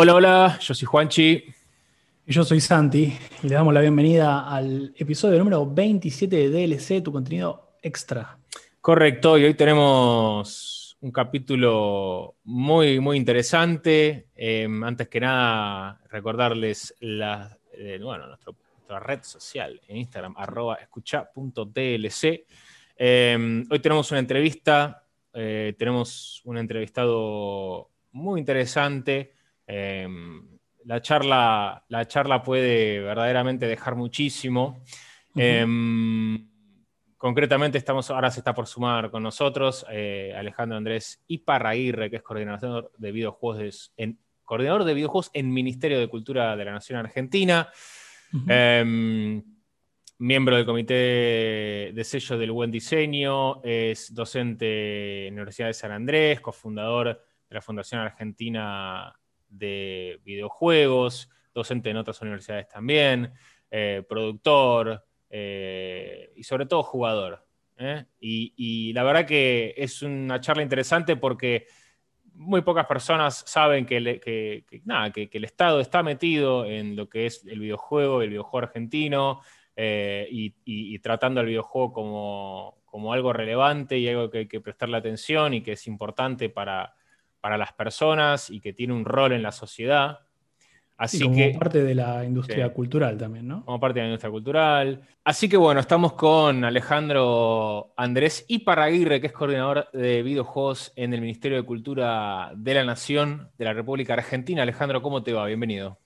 Hola, hola, yo soy Juanchi. Y yo soy Santi. Y le damos la bienvenida al episodio número 27 de DLC, tu contenido extra. Correcto, y hoy tenemos un capítulo muy, muy interesante. Em, antes que nada, recordarles la, eh, bueno, nuestra red social en Instagram, arroba escucha.dlc. Em, hoy tenemos una entrevista, eh, tenemos un entrevistado muy interesante. Em, la, charla, la charla puede verdaderamente dejar muchísimo. Em, concretamente, estamos, ahora se está por sumar con nosotros eh, Alejandro Andrés Iparraguirre, que es coordinador de videojuegos en, coordinador de videojuegos en Ministerio de Cultura de la Nación Argentina. Em, miembro del Comité de Sello del Buen Diseño, es docente en la Universidad de San Andrés, cofundador de la Fundación Argentina de videojuegos, docente en otras universidades también, eh, productor eh, y sobre todo jugador. ¿eh? Y, la verdad que es una charla interesante porque muy pocas personas saben que, nada, que, el Estado está metido en lo que es el videojuego, el videojuego argentino, y, tratando al videojuego como, como algo relevante y algo que hay que prestarle atención y que es importante para, para las personas y que tiene un rol en la sociedad. Así como parte de la industria cultural también, ¿no? Como parte de la industria cultural. Así que bueno, estamos con Alejandro Andrés Iparraguirre, que es coordinador de videojuegos en el Ministerio de Cultura de la Nación de la República Argentina. Alejandro, ¿cómo te va? Bienvenido.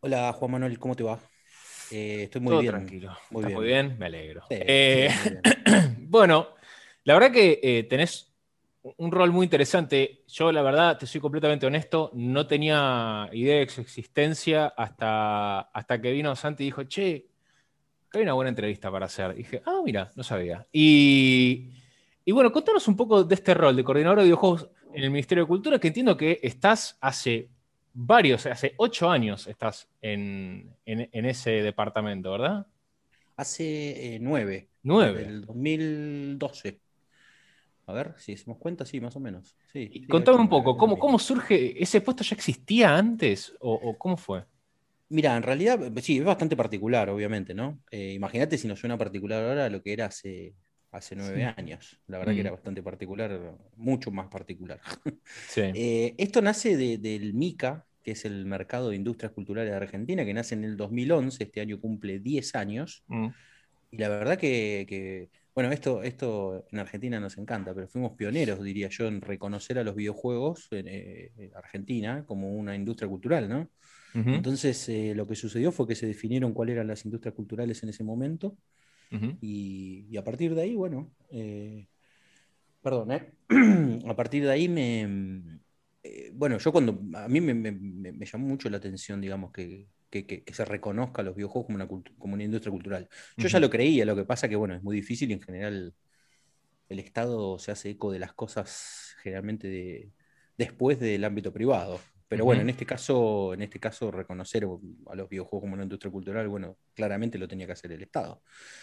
Hola Juan Manuel, ¿cómo te va? Eh, estoy muy bien. tranquilo. Muy bien. muy bien, me alegro. Eh, bueno, la verdad que eh, tenés un rol muy interesante. Yo, la verdad, te soy completamente honesto, no tenía idea de su existencia hasta, hasta que vino Santi y dijo, che, hay una buena entrevista para hacer. dije, ah, mira, no sabía. Y, bueno, contanos un poco de este rol de coordinador de videojuegos en el Ministerio de Cultura, que entiendo que estás hace varios, hace ocho años estás en, ese departamento, ¿verdad? Hace eh, nueve. Nueve. el 2012. A ver, si hacemos cuenta, sí, más o menos. Sí, contame un poco, ¿cómo, ¿cómo, surge? ¿Ese puesto ya existía antes o, cómo fue? Mira, en realidad, sí, es bastante particular, obviamente, ¿no? Eh, imagínate si nos suena particular ahora lo que era hace, hace nueve años. La verdad que era mm. bastante particular, mucho más particular. Sí. Eh, esto nace del MICA, que es el Mercado de Industrias Culturales de Argentina, que nace en el 2011, este año cumple 10 años. Mm. Y la verdad que bueno, esto, esto en Argentina nos encanta, pero fuimos pioneros, diría yo, en reconocer a los videojuegos en, eh, Argentina como una industria cultural, ¿no? Entonces, eh, lo que sucedió fue que se definieron cuáles eran las industrias culturales en ese momento, y, a partir de ahí, bueno, eh, perdón, a partir de ahí me... bueno, yo cuando... A mí me llamó mucho la atención, digamos, que, que, se reconozca a los videojuegos como una, como una industria cultural. Yo ya lo creía, lo que pasa que bueno, es muy difícil y en general el Estado se hace eco de las cosas generalmente después del ámbito privado. Pero bueno, en este caso, en este caso, reconocer a los videojuegos como una industria cultural, bueno, claramente lo tenía que hacer el Estado.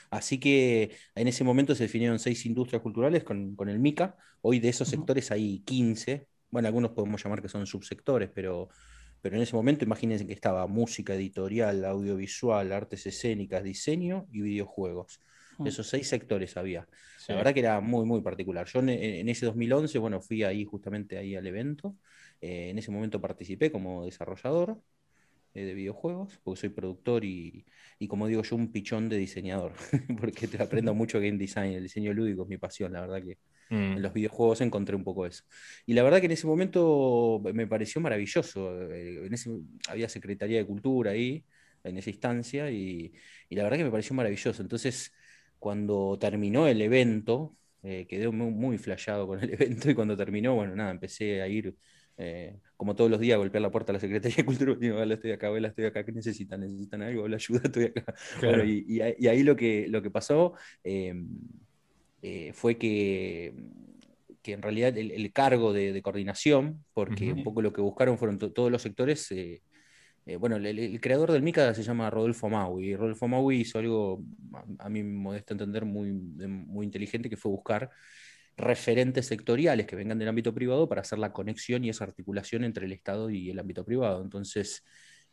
Así que en ese momento se definieron seis industrias culturales con, el MICA. Hoy de esos sectores hay 15. Bueno, algunos podemos llamar que son subsectores, pero pero en ese momento imagínense que estaba música editorial, audiovisual, artes escénicas, diseño y videojuegos. Mm. Esos seis sectores había. La verdad que era muy, muy particular. Yo en, ese 2011, bueno, fui ahí justamente ahí al evento. Eh, en ese momento participé como desarrollador eh, de videojuegos, porque soy productor y, y, como digo yo, un pichón de diseñador, porque te aprendo mucho game design, el diseño lúdico es mi pasión, la verdad que en mm. los videojuegos encontré un poco eso. Y la verdad que en ese momento me pareció maravilloso. Eh, en ese, había Secretaría de Cultura ahí, en esa instancia, y, la verdad que me pareció maravilloso. Entonces, cuando terminó el evento, eh, quedé muy, muy flasheado con el evento y cuando terminó, bueno, nada, empecé a ir eh, como todos los días, golpear la puerta a la Secretaría de Cultura. Digo, estoy acá, estoy acá, ¿qué necesitan? ¿Necesitan algo? ¿La ayuda? Estoy acá. y, ahí lo que, lo que pasó em, eh, fue que, que en realidad el, cargo de, coordinación, porque un poco lo que buscaron fueron todos los sectores. Eh, bueno, el, creador del MICA se llama Rodolfo Maui. Y Rodolfo Maui hizo algo, a, mí me modesto entender, muy, muy inteligente, que fue buscar referentes sectoriales que vengan del ámbito privado para hacer la conexión y esa articulación entre el Estado y el ámbito privado. Entonces,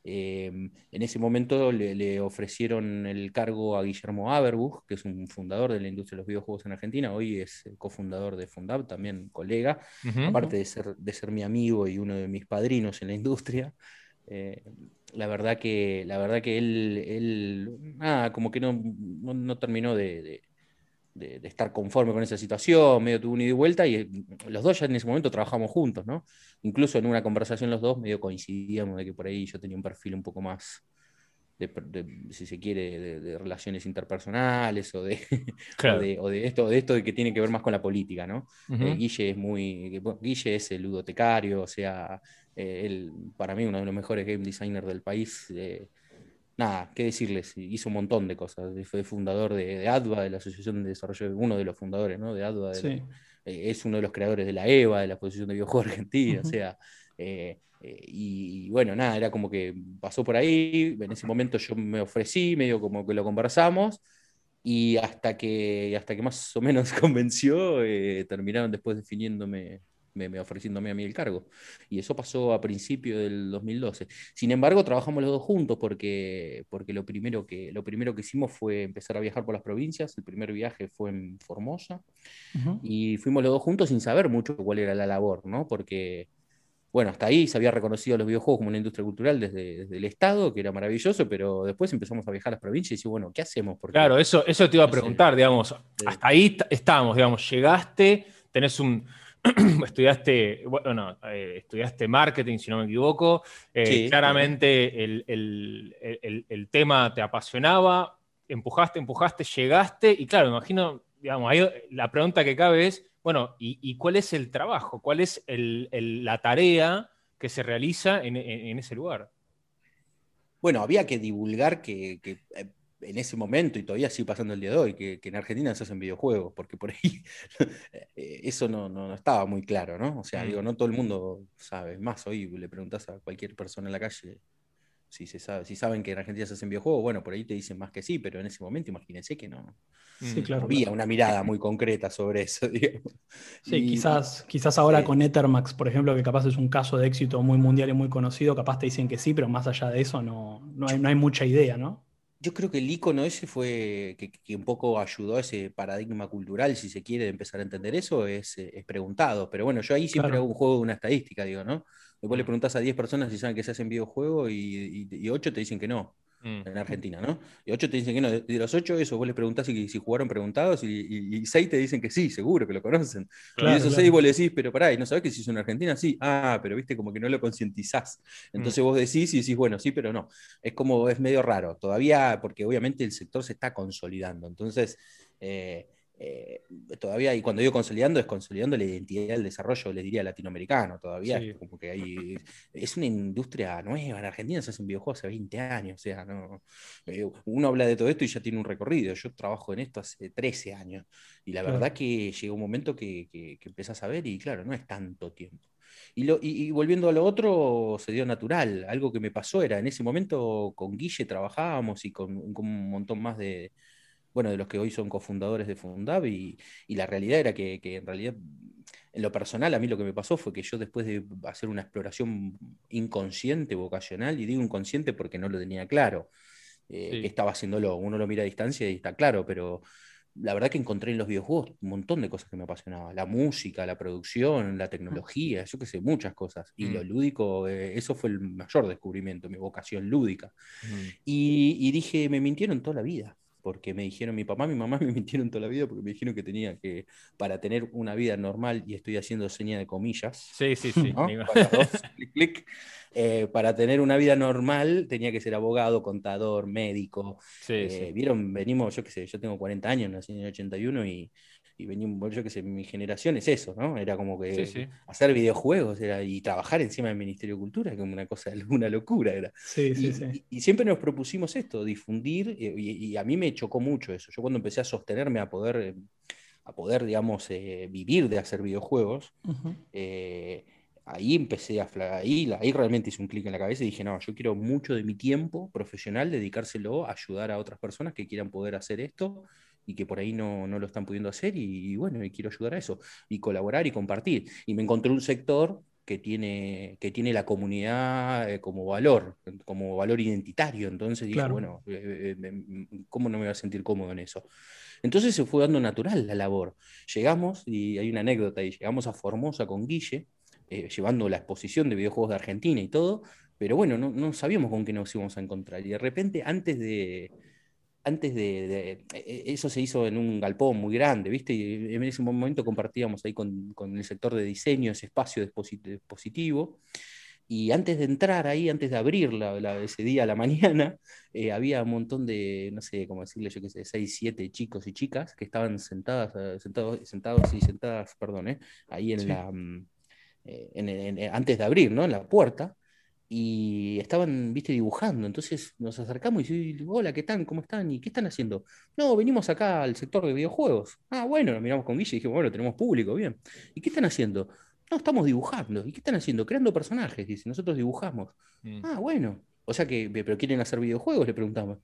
em, en ese momento le, ofrecieron el cargo a Guillermo Aberbuch, que es un fundador de la industria de los videojuegos en Argentina, hoy es cofundador de Fundab, también colega, aparte de ser, de ser mi amigo y uno de mis padrinos en la industria. Eh, la verdad que, la verdad que él, él como que no, no, terminó de de, estar conforme con esa situación, medio tuvo un ida y vuelta, y mm, los dos ya en ese momento trabajamos juntos, ¿no? Incluso en una conversación los dos medio coincidíamos de que por ahí yo tenía un perfil un poco más, de, si se quiere, de, relaciones interpersonales o de, o de, esto, de esto de que tiene que ver más con la política, ¿no? Eh, Guille es muy, Guille es el ludotecario, o sea, eh, él, para mí uno de los mejores game designers del país. Eh, nada, qué decirles, hizo un montón de cosas. Fue fundador de, ADVA, de la Asociación de Desarrollo, uno de los fundadores ¿no? de ADVA. Eh, es uno de los creadores de la EVA, de la Exposición de Videojuegos Argentina, o sea. Eh, eh, y, bueno, nada, era como que pasó por ahí. En ese momento yo me ofrecí, medio como que lo conversamos. Y hasta que, hasta que más o menos convenció, terminaron después definiéndome me, ofreciéndome a mí el cargo. Y eso pasó a principio del 2012. Sin embargo, trabajamos los dos juntos porque, porque lo, primero que, lo primero que hicimos fue empezar a viajar por las provincias. El primer viaje fue en Formosa y fuimos los dos juntos sin saber mucho cuál era la labor, ¿no? Porque, bueno, hasta ahí se había reconocido a los videojuegos como una industria cultural desde, el Estado, que era maravilloso, pero después empezamos a viajar a las provincias y decimos, bueno, ¿qué hacemos? Porque, claro, eso, eso te iba a preguntar, digamos, hasta ahí estamos, digamos, llegaste, tenés un estudiaste, bueno, eh, estudiaste marketing, si no me equivoco. Eh, claramente el, tema te apasionaba, empujaste, empujaste, llegaste, y claro, imagino, digamos, ahí la pregunta que cabe es, bueno, ¿y, cuál es el trabajo? ¿Cuál es la tarea que se realiza en, ese lugar? Bueno, había que divulgar que, que eh, en ese momento, y todavía sigue pasando el día de hoy, que, en Argentina se hacen videojuegos, porque por ahí eh, eso no, no, estaba muy claro, ¿no? O sea, digo, mm. no todo el mundo sabe. Más hoy le preguntas a cualquier persona en la calle si, se sabe, si saben que en Argentina se hacen videojuegos, bueno, por ahí te dicen más que sí, pero en ese momento imagínense que no, sí, claro, había una mirada muy concreta sobre eso. Sí, quizás, quizás ahora con Ethermax, por ejemplo, que capaz es un caso de éxito muy mundial y muy conocido, capaz te dicen que sí, pero más allá de eso no, no, hay, no hay mucha idea, ¿no? Yo creo que el icono ese fue que, un poco ayudó a ese paradigma cultural, si se quiere, empezar a entender eso, es, eh, preguntado. Pero bueno, yo ahí siempre hago un juego de una estadística, digo, ¿no? Después le preguntas a 10 personas si saben que se hacen videojuegos y, y, y 8 te dicen que no. Mm. en Argentina, ¿no? Y ocho te dicen que no. De los ocho, eso vos les preguntás si, si jugaron preguntados y, seis te dicen que sí, seguro que lo conocen. y esos seis vos le decís, pero pará, ¿y no sabés que si es en Argentina? Sí. Ah, pero viste, como que no lo concientizás. Entonces mm. vos decís y decís, bueno, sí, pero no. Es como, es medio raro. Todavía, porque obviamente el sector se está consolidando. Entonces, eh, eh, todavía, y cuando digo consolidando, es consolidando la identidad del desarrollo, les diría latinoamericano, todavía es como que hay, es una industria nueva, en Argentina se hacen videojuegos hace 20 años, o sea, no, eh, uno habla de todo esto y ya tiene un recorrido, yo trabajo en esto hace 13 años, y la verdad que llega un momento que, que, empezás a ver y claro, no es tanto tiempo. Y, lo, y, volviendo a lo otro, se dio natural. Algo que me pasó era, en ese momento con Guille trabajábamos y con un montón más de, bueno, de los que hoy son cofundadores de Fundab, y, la realidad era que, en realidad, en lo personal, a mí lo que me pasó fue que yo después de hacer una exploración inconsciente, vocacional, y digo inconsciente porque no lo tenía claro, eh, que estaba haciéndolo, uno lo mira a distancia y está claro, pero la verdad que encontré en los videojuegos un montón de cosas que me apasionaban. La música, la producción, la tecnología, yo qué sé, muchas cosas. Y lo mm. lúdico, eh, eso fue el mayor descubrimiento, mi vocación lúdica. Y, y, dije, me mintieron toda la vida porque me dijeron, mi papá, mi mamá me mintieron toda la vida porque me dijeron que tenía que, para tener una vida normal, y estoy haciendo seña de comillas. Sí, sí, sí. Eh, para, tener una vida normal tenía que ser abogado, contador, médico. Eh, vieron, venimos, yo qué sé, yo tengo 40 años, nací en el 81 y y venimos, yo que sé, mi generación es eso, ¿no? Era como que hacer videojuegos era, y trabajar encima del Ministerio de Cultura, como una cosa, una locura era. y, siempre nos propusimos esto, difundir, y, a mí me chocó mucho eso. Yo cuando empecé a sostenerme a poder, a poder digamos, eh, vivir de hacer videojuegos, eh, ahí empecé a ahí, ahí realmente hice un clic en la cabeza y dije, no, yo quiero mucho de mi tiempo profesional dedicárselo a ayudar a otras personas que quieran poder hacer esto y que por ahí no, lo están pudiendo hacer y, bueno, y quiero ayudar a eso, y colaborar y compartir. Y me encontré un sector que tiene, que tiene la comunidad eh, como valor, como valor identitario. Entonces dije, bueno, eh, eh, ¿cómo no me voy a sentir cómodo en eso? Entonces se fue dando natural la labor. Llegamos, y hay una anécdota ahí, llegamos a Formosa con Guille, llevando la exposición de videojuegos de Argentina y todo, pero bueno, no, no sabíamos con qué nos íbamos a encontrar. Y de repente, antes de, antes de, e, e, Eso se hizo en un galpón muy grande, ¿viste? Y en ese momento compartíamos ahí con, el sector de diseño ese espacio dispositivo. Y antes de entrar ahí, antes de abrir ese día a la mañana, eh, había un montón de, no sé cómo decirle, yo qué sé, seis, siete chicos y chicas que estaban sentadas, eh, sentados, sentados y sentadas, perdón, eh, ahí en la, mm, antes de abrir, ¿no? En la puerta y estaban, viste, dibujando. Entonces nos acercamos y decimos, hola, ¿qué tal? ¿Cómo están? ¿Y qué están haciendo? No, venimos acá al sector de videojuegos. Ah, bueno, nos miramos con Guille y dijimos, bueno, tenemos público, bien. ¿Y qué están haciendo? No, estamos dibujando. ¿Y qué están haciendo? Creando personajes, dice, nosotros dibujamos. Mm. Ah, bueno. O sea que, pero quieren hacer videojuegos, le preguntamos.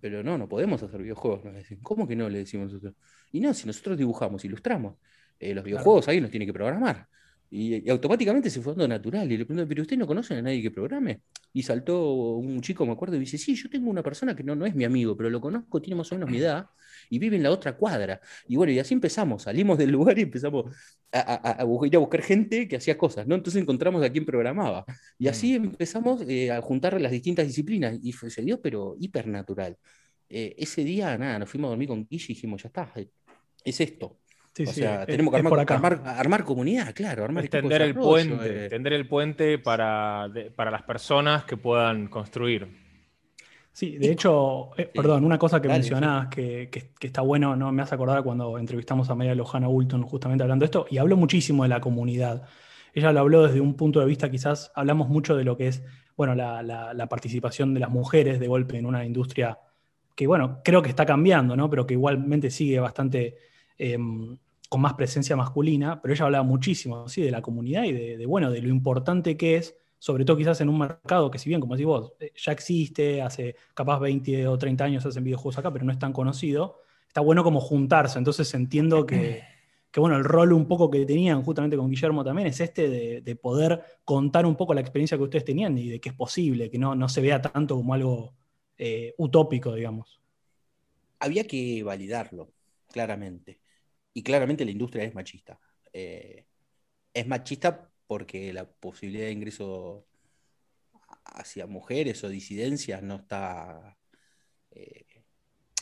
Pero no, no podemos hacer videojuegos, nos decimos. ¿Cómo que no? Le decimos nosotros. Y no, si nosotros dibujamos, ilustramos. Eh, los videojuegos ahí nos tiene que programar. Y, automáticamente se fue dando natural. Y le pregunto, ¿pero usted no conoce a nadie que programe? Y saltó un chico, me acuerdo, y dice, sí, yo tengo una persona que no, no es mi amigo, pero lo conozco, tiene más o menos mi edad, y vive en la otra cuadra. Y bueno, y así empezamos, salimos del lugar y empezamos a, ir a buscar gente que hacía cosas, ¿no? Entonces encontramos a quien programaba. Y así mm. empezamos eh, a juntar las distintas disciplinas, y se dio, pero hipernatural. Eh, ese día, nada, nos fuimos a dormir con Guille y dijimos, ya está, es esto o sea, tenemos que armar, comunidad, claro. Armar extender el puente, eh. el puente para, para las personas que puedan construir. Sí, de hecho, eh, perdón, una cosa que mencionabas que, está bueno, ¿no? me hace acordar cuando entrevistamos a María Lojana Ulton justamente hablando de esto, y habló muchísimo de la comunidad. Ella lo habló desde un punto de vista, quizás hablamos mucho de lo que es, bueno, la, participación de las mujeres de golpe en una industria que, bueno, creo que está cambiando, ¿no? Pero que igualmente sigue bastante em, con más presencia masculina, pero ella hablaba muchísimo ¿sí? de la comunidad y de, bueno, de lo importante que es, sobre todo quizás en un mercado que si bien, como decís vos, eh, ya existe, hace capaz 20 o 30 años hacen videojuegos acá, pero no es tan conocido, está bueno como juntarse, entonces entiendo que, bueno, el rol un poco que tenían justamente con Guillermo también es este de, poder contar un poco la experiencia que ustedes tenían y de que es posible, que no, no se vea tanto como algo eh, utópico, digamos. Había que validarlo, claramente. Y claramente la industria es machista. Eh, es machista porque la posibilidad de ingreso hacia mujeres o disidencias no está... Eh,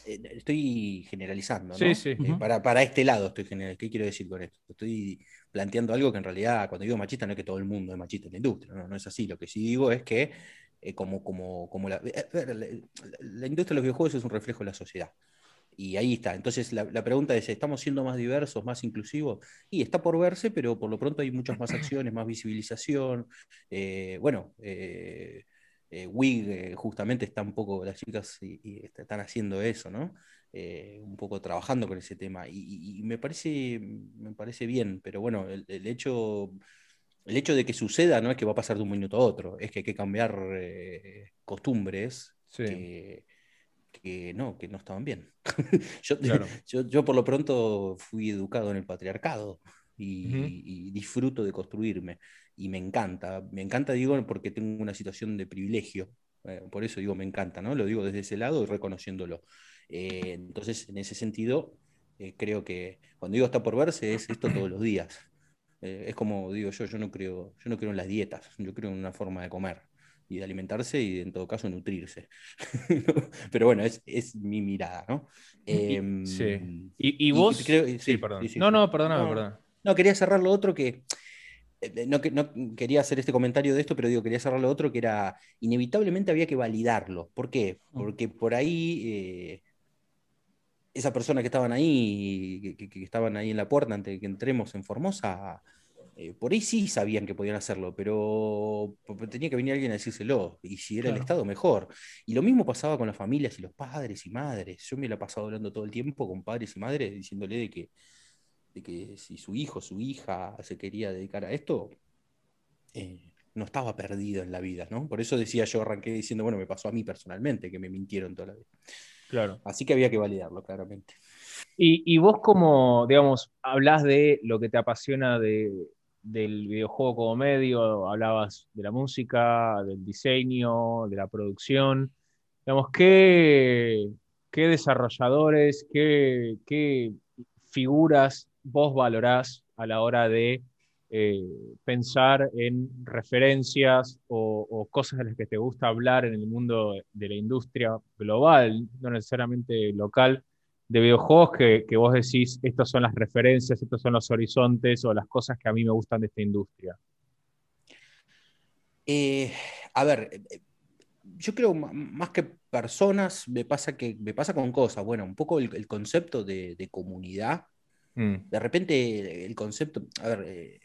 eh, estoy generalizando, ¿no? Sí, sí. para, este lado estoy generalizando. ¿Qué quiero decir con esto? Estoy planteando algo que en realidad, cuando digo machista, no es que todo el mundo es machista en la industria, no, no es así. Lo que sí digo es que como, como, como la, la, industria de los videojuegos es un reflejo de la sociedad. Y ahí está. Entonces la, pregunta es, ¿estamos siendo más diversos, más inclusivos? Y está por verse, pero por lo pronto hay muchas más acciones, más visibilización. Eh, bueno, eh, eh, WIG justamente está un poco, las chicas y, están haciendo eso, ¿no? un poco trabajando con ese tema. Y, me, parece, me parece bien, pero bueno, el, hecho... El hecho de que suceda no es que va a pasar de un minuto a otro, es que hay que cambiar costumbres sí que no, que no estaban bien. yo, yo, por lo pronto fui educado en el patriarcado y, disfruto de construirme y me encanta, me encanta digo porque tengo una situación de privilegio, eh, por eso digo me encanta, ¿no? Lo digo desde ese lado y reconociéndolo. Eh, entonces, en ese sentido, eh, creo que cuando digo está por verse es esto todos los días. es como digo yo, yo no creo, yo no creo en las dietas, yo creo en una forma de comer y de alimentarse y en todo caso nutrirse. Pero bueno, es, mi mirada, ¿no? Em, sí. ¿Y, vos? sí, perdón. no, no, perdóname, no, No, quería cerrar lo otro que... Eh, no, no, quería hacer este comentario de esto, pero digo, quería cerrar lo otro que era, inevitablemente había que validarlo. ¿Por qué? Mm. Porque por ahí... Eh, esas personas que estaban ahí, que, estaban ahí en la puerta antes de que entremos en Formosa, eh, por ahí sí sabían que podían hacerlo, pero tenía que venir alguien a decírselo. Y si era el Estado, mejor. Y lo mismo pasaba con las familias y los padres y madres. Yo me la he pasado hablando todo el tiempo con padres y madres diciéndole de que, de que si su hijo, su hija se quería dedicar a esto, eh, no estaba perdido en la vida, ¿no? Por eso decía yo, arranqué diciendo, bueno, me pasó a mí personalmente, que me mintieron toda la vida. Claro. Así que había que validarlo, claramente. Y, y vos como, digamos, hablas de lo que te apasiona de, del videojuego como medio, hablabas de la música, del diseño, de la producción. Digamos, ¿qué, qué desarrolladores, qué, qué, figuras vos valorás a la hora de eh, pensar en referencias o, o, cosas de las que te gusta hablar en el mundo de la industria global, no necesariamente local? De videojuegos que, vos decís, estas son las referencias, estos son los horizontes o las cosas que a mí me gustan de esta industria? Eh, a ver, eh, yo creo más que personas, me pasa, que, me pasa con cosas. Bueno, un poco el, concepto de, comunidad. Mm. De repente, el concepto, a ver, eh,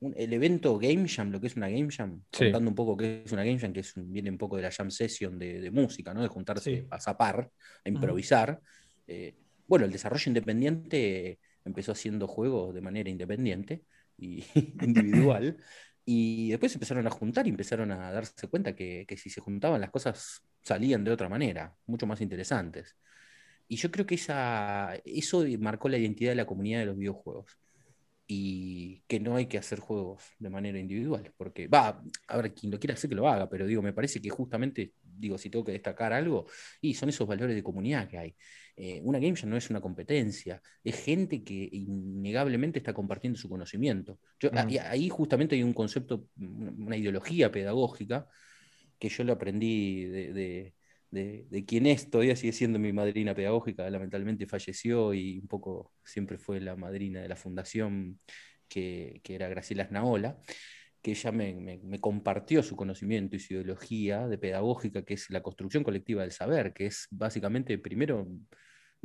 el evento Game Jam, lo que es una Game Jam, contando un poco qué es una Game Jam, que es viene un poco de la jam session de, música, ¿no? De juntarse a zapar, a improvisar. Eh, bueno, el desarrollo independiente empezó haciendo juegos de manera independiente y individual. Y después empezaron a juntar y empezaron a darse cuenta que, si se juntaban las cosas salían de otra manera, mucho más interesantes. Y yo creo que esa, eso marcó la identidad de la comunidad de los videojuegos. Y que no hay que hacer juegos de manera individual. Porque, va, a ver, quien lo quiera hacer que lo haga, pero digo, me parece que justamente, digo, si tengo que destacar algo, y son esos valores de comunidad que hay. Eh, una game jam no es una competencia, es gente que innegablemente está compartiendo su conocimiento. ahí, justamente hay un concepto, una ideología pedagógica que yo lo aprendí de, de, quien es, todavía sigue siendo mi madrina pedagógica, lamentablemente falleció y un poco siempre fue la madrina de la fundación que, era Graciela Snaola que ella me, compartió su conocimiento y su ideología de pedagógica, que es la construcción colectiva del saber, que es básicamente, primero,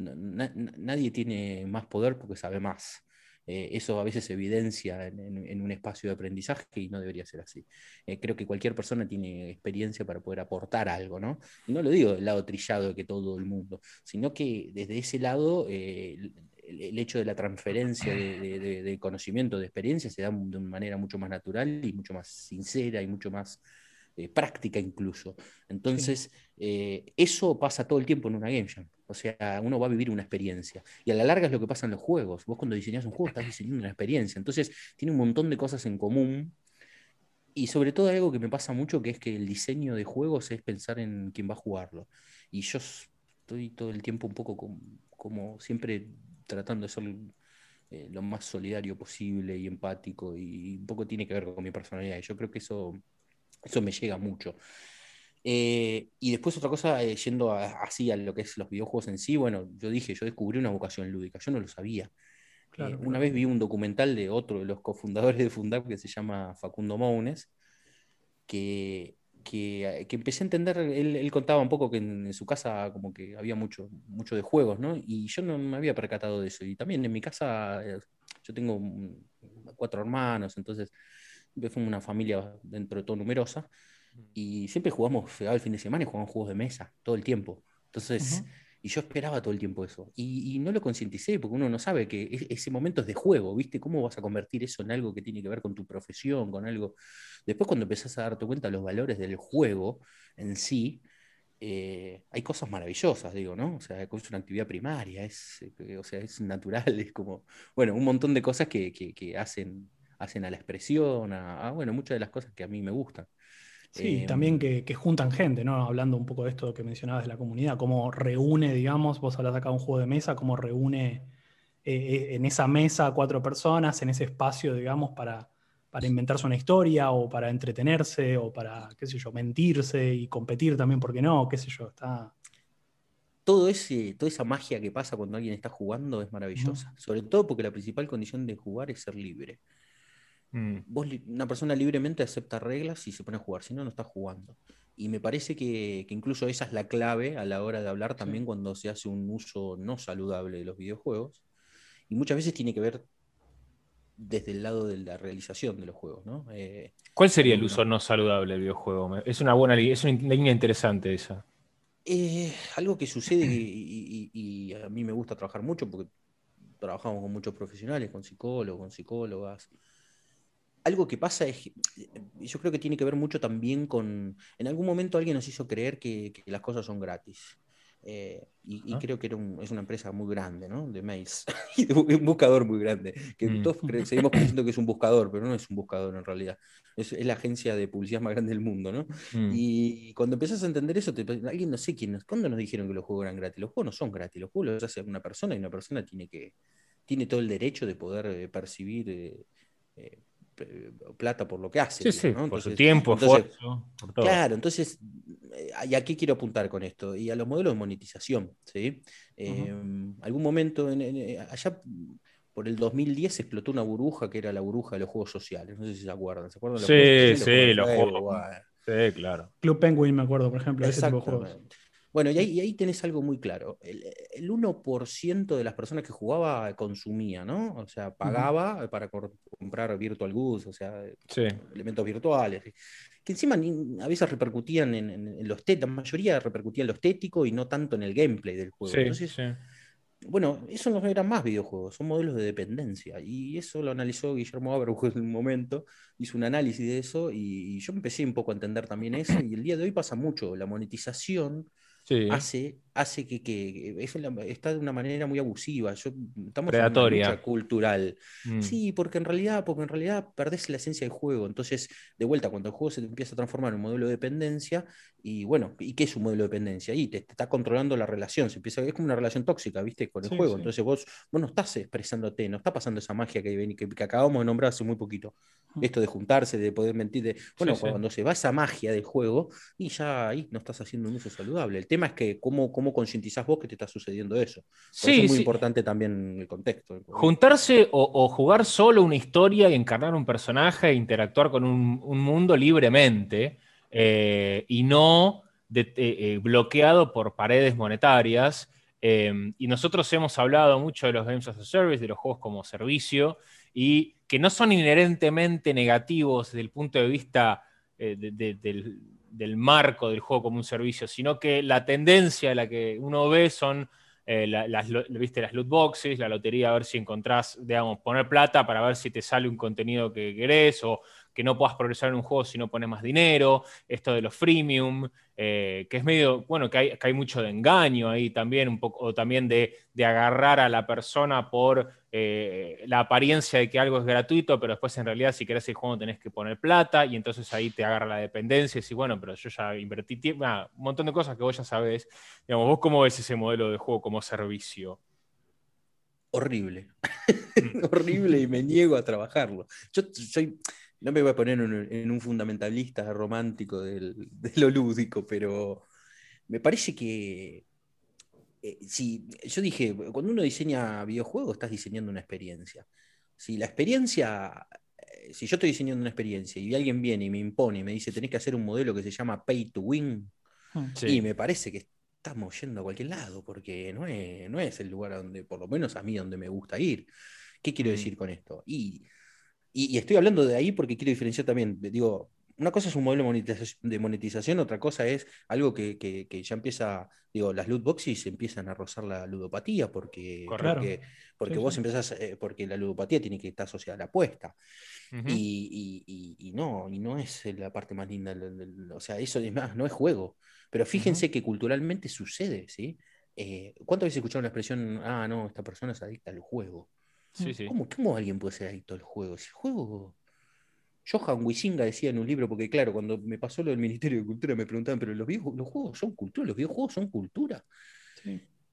nadie tiene más poder porque sabe más. Eh, eso a veces evidencia en, un espacio de aprendizaje y no debería ser así. Eh, creo que cualquier persona tiene experiencia para poder aportar algo, ¿no? No lo digo del lado trillado de que todo el mundo, sino que desde ese lado eh, el, hecho de la transferencia de, conocimiento, de experiencia, se da de una manera mucho más natural y mucho más sincera y mucho más práctica incluso. Entonces, eso pasa todo el tiempo en una game jam. O sea, uno va a vivir una experiencia. Y a la larga es lo que pasa en los juegos. Vos cuando diseñas un juego estás diseñando una experiencia. Entonces, tiene un montón de cosas en común. Y sobre todo algo que me pasa mucho, que es que el diseño de juegos es pensar en quién va a jugarlo. Y yo estoy todo el tiempo un poco como, siempre tratando de ser eh, lo más solidario posible y empático. Y un poco tiene que ver con mi personalidad. Y yo creo que eso, eso me llega mucho. Eh, y después otra cosa, eh, yendo así a lo que es los videojuegos en sí, bueno, yo dije, yo descubrí una vocación lúdica, yo no lo sabía. Eh, una vez vi un documental de otro de los cofundadores de Fundap que se llama Facundo Mounes, que, que, empecé a entender, él, contaba un poco que en, su casa como que había mucho, mucho de juegos, ¿no? Y yo no me había percatado de eso. Y también en mi casa, yo tengo cuatro hermanos, entonces fue una familia dentro de todo numerosa. Y siempre jugamos el fin de semana y jugamos juegos de mesa todo el tiempo. Entonces, y yo esperaba todo el tiempo eso. Y, no lo concienticé porque uno no sabe que ese momento es de juego, ¿viste? ¿Cómo vas a convertir eso en algo que tiene que ver con tu profesión, con algo... Después cuando empezás a darte cuenta de los valores del juego en sí, eh, hay cosas maravillosas, digo, ¿no? O sea, es una actividad primaria, es, eh, o sea, es natural, es como, bueno, un montón de cosas que, que, hacen, hacen a la expresión, a, bueno, muchas de las cosas que a mí me gustan. Sí, también que, juntan gente, ¿no? Hablando un poco de esto que mencionabas de la comunidad, cómo reúne, digamos, vos hablas acá de un juego de mesa, cómo reúne eh, eh, en esa mesa a cuatro personas, en ese espacio, digamos, para, para inventarse una historia o para entretenerse o para, qué sé yo, mentirse y competir también, ¿por qué no? ¿Qué sé yo? Está... Todo ese, toda esa magia que pasa cuando alguien está jugando es maravillosa. Sobre todo porque la principal condición de jugar es ser libre. Mm. una persona libremente acepta reglas y se pone a jugar, si no, no está jugando. Y me parece que, incluso esa es la clave a la hora de hablar también cuando se hace un uso no saludable de los videojuegos. Y muchas veces tiene que ver desde el lado de la realización de los juegos. ¿no? Eh, ¿Cuál sería el uso no saludable del videojuego? Es una buena es una línea interesante esa. Eh, algo que sucede y, a mí me gusta trabajar mucho porque trabajamos con muchos profesionales, con psicólogos, con psicólogas. Algo que pasa es, yo creo que tiene que ver mucho también con, en algún momento alguien nos hizo creer que las cosas son gratis. Eh, y, creo que era es una empresa muy grande, ¿no? De mails. y un buscador muy grande. Que mm. todos seguimos creyendo que es un buscador, pero no es un buscador en realidad. Es, la agencia de publicidad más grande del mundo, ¿no? Mm. Y cuando empezás a entender eso, te, alguien no sé quién, ¿cuándo nos dijeron que los juegos eran gratis? Los juegos no son gratis, los juegos los hace una persona y una persona tiene que tiene todo el derecho de poder eh, percibir eh, plata por lo que hace. por su tiempo, esfuerzo, por todo. Claro, entonces eh, ¿y a qué quiero apuntar con esto? Y a los modelos de monetización. ¿sí? Em, algún momento, eh, allá por el 2010 explotó una burbuja que era la burbuja de los juegos sociales. No sé si se acuerdan. ¿Se acuerdan? sí, sí, los juegos. Sí, claro. Club Penguin, me acuerdo, por ejemplo. Ese tipo de juegos. Bueno, y ahí, tenés algo muy claro. El, 1% de las personas que jugaba consumía, ¿no? O sea, pagaba para comprar virtual goods, o sea, elementos virtuales. Que encima a veces repercutían en, en, lo estético, la mayoría repercutía en lo estético y no tanto en el gameplay del juego. Entonces, bueno, eso no eran más videojuegos, son modelos de dependencia. Y eso lo analizó Guillermo Abreu en un momento, hizo un análisis de eso y, y yo empecé un poco a entender también eso. Y el día de hoy pasa mucho, la monetización hace, hace que, que está de una manera muy abusiva. Yo, estamos Predatoria. en una lucha cultural. Mm. Sí, porque en realidad, porque en realidad perdés la esencia del juego. Entonces, de vuelta, cuando el juego se empieza a transformar en un modelo de dependencia, y bueno, ¿y qué es un modelo de dependencia? Y te, está controlando la relación, se empieza, es como una relación tóxica, ¿viste? Con el juego. Entonces vos, vos no estás expresándote, no está pasando esa magia que, que, que acabamos de nombrar hace muy poquito. Esto de juntarse, de poder mentir, de, bueno, cuando se va esa magia del juego, y ya ahí no estás haciendo un uso saludable. El tema es que cómo, cómo concientizás vos que te está sucediendo eso. sí, es muy importante también el contexto. Juntarse o, jugar solo una historia y encarnar un personaje e interactuar con un, mundo libremente eh, y no eh, eh, bloqueado por paredes monetarias. y nosotros hemos hablado mucho de los Games as a Service, de los juegos como servicio, y que no son inherentemente negativos desde el punto de vista del, del marco del juego como un servicio, sino que la tendencia a la que uno ve son eh, las, ¿viste? las loot boxes, la lotería, a ver si encontrás, digamos, poner plata para ver si te sale un contenido que querés o que no puedas progresar en un juego si no pones más dinero, esto de los freemium, eh, que es medio, bueno, que hay, que hay, mucho de engaño ahí también, un poco, o también de, agarrar a la persona por eh, la apariencia de que algo es gratuito, pero después en realidad si querés el juego tenés que poner plata y entonces ahí te agarra la dependencia y decís, bueno, pero yo ya invertí tiempo, un montón de cosas que vos ya sabés. Digamos, ¿vos cómo ves ese modelo de juego como servicio? Horrible. Mm. Horrible y me niego a trabajarlo. Yo soy no me voy a poner en, un fundamentalista romántico de lo lúdico, pero me parece que eh, si yo dije, cuando uno diseña videojuegos, estás diseñando una experiencia. Si la experiencia, eh, si yo estoy diseñando una experiencia y alguien viene y me impone y me dice, tenés que hacer un modelo que se llama Pay to Win, hmm. y me parece que estamos yendo a cualquier lado, porque no es, no es el lugar donde, por lo menos a mí, donde me gusta ir. ¿Qué quiero hmm. decir con esto? Y y, estoy hablando de ahí porque quiero diferenciar también. Digo, una cosa es un modelo de monetización, otra cosa es algo que, ya empieza, digo, las loot boxes empiezan a rozar la ludopatía porque, porque, vos empezás, eh, porque la ludopatía tiene que estar asociada a la apuesta. y, no, y no es la parte más linda, o sea, eso es más, no es juego. Pero fíjense que culturalmente sucede, ¿sí? Eh, ¿Cuántas veces escucharon la expresión, ah, no, esta persona es adicta al juego? ¿Cómo, alguien puede ser adicto al juego? Si el juego. Johan Wisinga decía en un libro, porque claro, cuando me pasó lo del Ministerio de Cultura me preguntaban, pero los, los juegos son cultura, los videojuegos son cultura.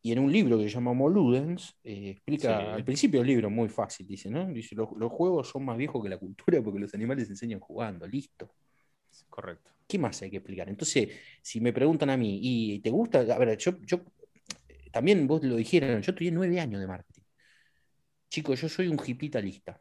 Y en un libro que se llama Moludens, eh, explica, al principio del libro, muy fácil, dice, ¿no? Dice, los, juegos son más viejos que la cultura porque los animales enseñan jugando, listo. Correcto. ¿Qué más hay que explicar? Entonces, si me preguntan a mí, ¿y te gusta? A ver, yo, yo también vos lo dijeron, yo tuve nueve años de marketing. Chicos, yo soy un hipitalista.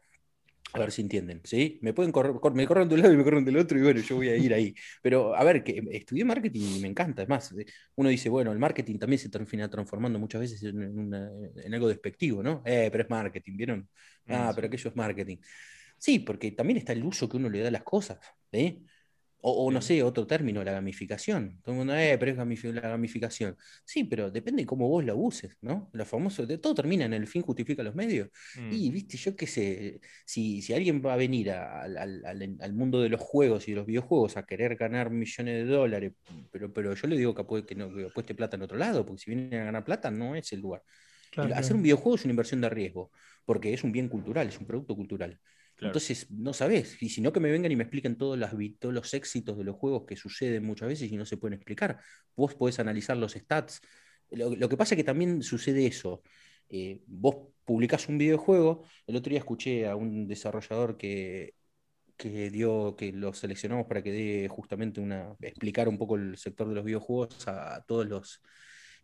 A ver si entienden, ¿sí? Me pueden correr, me corren de un lado y me corren del otro y bueno, yo voy a ir ahí. Pero a ver, que estudié marketing y me encanta. Es más, uno dice, bueno, el marketing también se termina transformando muchas veces en, algo despectivo, ¿no? Eh, pero es marketing, ¿vieron? Ah, pero aquello es marketing. Sí, porque también está el uso que uno le da a las cosas, ¿eh? O, no sé, otro término, la gamificación. Todo el mundo, eh, pero es la gamificación. Sí, pero depende de cómo vos la uses, ¿no? Lo famoso, de todo termina en el fin justifica los medios. Y, mm. viste, yo qué sé, si, si alguien va a venir al, mundo de los juegos y de los videojuegos a querer ganar millones de dólares, pero, pero yo le digo que, que, no, que apueste plata en otro lado, porque si viene a ganar plata no es el lugar. Hacer un videojuego es una inversión de riesgo, porque es un bien cultural, es un producto cultural. Entonces, no sabes. Y si no, que me vengan y me expliquen todos, los éxitos de los juegos que suceden muchas veces y no se pueden explicar. Vos podés analizar los stats. Lo, que pasa es que también sucede eso. Eh, vos publicás un videojuego. El otro día escuché a un desarrollador que, que dio, que lo seleccionamos para que dé justamente una. explicar un poco el sector de los videojuegos a, todos los.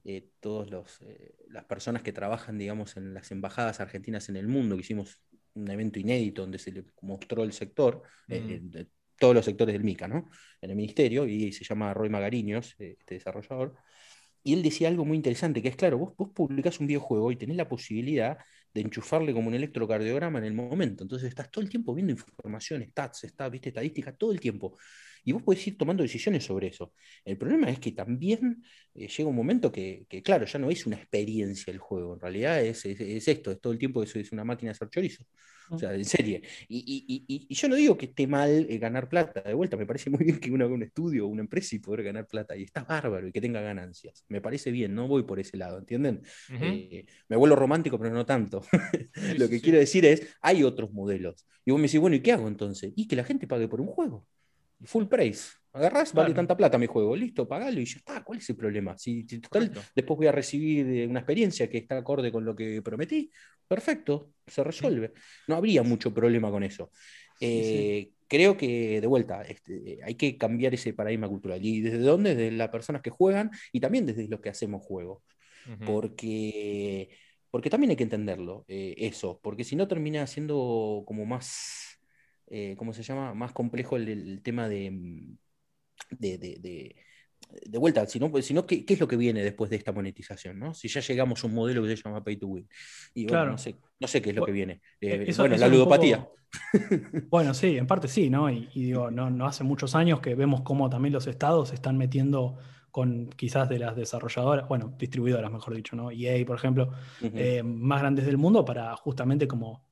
Eh, todos los, eh, las personas que trabajan, digamos, en las embajadas argentinas en el mundo, que hicimos un evento inédito donde se le mostró el sector, eh, mm. todos los sectores del MICA, ¿no? En el ministerio, y se llama Roy Magariños, eh, este desarrollador. Y él decía algo muy interesante, que es claro, vos, vos publicás un videojuego y tenés la posibilidad de enchufarle como un electrocardiograma en el momento. Entonces estás todo el tiempo viendo información, stats, está, viste, estadística, todo el tiempo. Y vos podés ir tomando decisiones sobre eso. El problema es que también eh, llega un momento que, claro, ya no es una experiencia el juego, en realidad es, esto, es todo el tiempo que es una máquina de hacer chorizo. O sea, en serie. Y, yo no digo que esté mal eh, ganar plata, de vuelta, me parece muy bien que uno haga un estudio o una empresa y poder ganar plata, y está bárbaro y que tenga ganancias. Me parece bien, no voy por ese lado, ¿entienden? Eh, me vuelvo romántico, pero no tanto. Lo que quiero decir es, hay otros modelos. Y vos me decís, bueno, ¿y qué hago entonces? Y que la gente pague por un juego full price. Agarrás, vale tanta plata mi juego, listo, pagalo y ya está. ¿Cuál es el problema? Si, total, después voy a recibir eh, una experiencia que está acorde con lo que prometí, perfecto, se resuelve. No habría mucho problema con eso. Eh, creo que, de vuelta, este, hay que cambiar ese paradigma cultural. ¿Y desde dónde? Desde las personas que juegan y también desde los que hacemos juegos. Porque, porque también hay que entenderlo, eh, eso, porque si no termina siendo como más eh, ¿cómo se llama? Más complejo el, tema de, mm, de, de, vuelta, sino, sino ¿qué, ¿qué, es lo que viene después de esta monetización? ¿no? Si ya llegamos a un modelo que se llama pay to win. Y bueno, no, sé, no sé qué es lo que viene. Eh, bueno, la ludopatía. Bueno, sí, en parte sí, ¿no? Y, digo, no, no, hace muchos años que vemos cómo también los estados se están metiendo con quizás de las desarrolladoras, bueno, distribuidoras, mejor dicho, ¿no? EA, por ejemplo, eh, más grandes del mundo para justamente como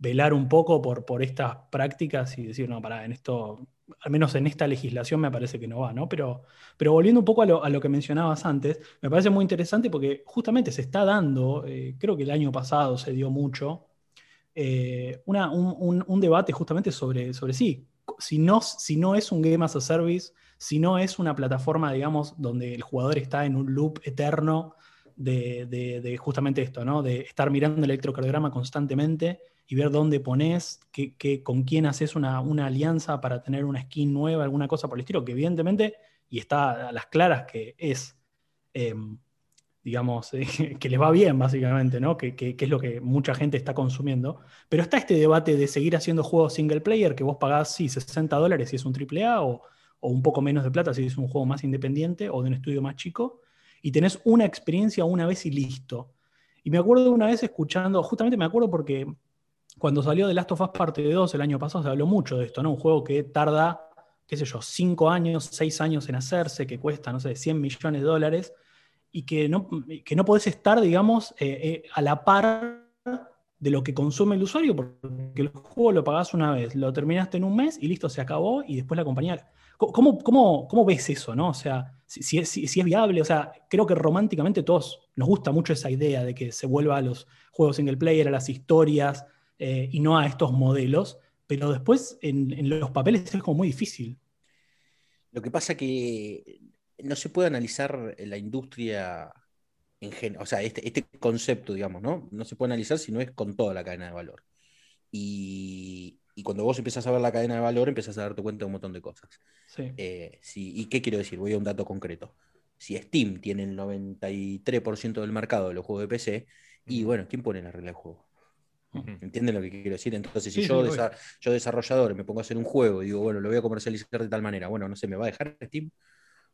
velar un poco por, por estas prácticas y decir, no, para, en esto, al menos en esta legislación me parece que no va, ¿no? Pero, pero volviendo un poco a lo, que mencionabas antes, me parece muy interesante porque justamente se está dando, eh, creo que el año pasado se dio mucho, eh, una, un, debate justamente sobre, sobre sí, si no, si no es un game as a service, si no es una plataforma, digamos, donde el jugador está en un loop eterno de, de justamente esto, ¿no? De estar mirando el electrocardiograma constantemente y ver dónde pones, con quién haces una, alianza para tener una skin nueva, alguna cosa por el estilo, que evidentemente, y está a las claras que es, em, digamos, que les va bien básicamente, ¿no? Que, es lo que mucha gente está consumiendo. Pero está este debate de seguir haciendo juegos single player, que vos pagás, sí, 60 dólares si es un AAA o, o un poco menos de plata si es un juego más independiente o de un estudio más chico, y tenés una experiencia una vez y listo. Y me acuerdo una vez escuchando, justamente me acuerdo porque cuando salió The Last of Us Parte 2 el año pasado se habló mucho de esto, ¿no? Un juego que tarda, qué sé yo, 5 años, 6 años en hacerse, que cuesta, no sé, 100 millones de dólares, y que no, que no podés estar, digamos, eh, eh, a la par de lo que consume el usuario, porque el juego lo pagás una vez, lo terminaste en un mes y listo, se acabó, y después la compañía... ¿Cómo, cómo, cómo ves eso, no? O sea, si, es, es, viable, o sea, creo que románticamente todos nos gusta mucho esa idea de que se vuelva a los juegos single player, a las historias, eh, y no a estos modelos, pero después en, los papeles es como muy difícil. Lo que pasa que no se puede analizar la industria en general, o sea, este, este, concepto, digamos, ¿no? No se puede analizar si no es con toda la cadena de valor. Y, cuando vos empiezas a ver la cadena de valor, empiezas a darte cuenta de un montón de cosas. Eh, ¿Y qué quiero decir? Voy a un dato concreto. Si Steam tiene el 93% del mercado de los juegos de PC, y bueno, ¿quién pone la regla del juego? ¿Entienden lo que quiero decir? Entonces, si yo, yo desarrollador me pongo a hacer un juego y digo, bueno, lo voy a comercializar de tal manera, bueno, no sé, ¿me va a dejar Steam?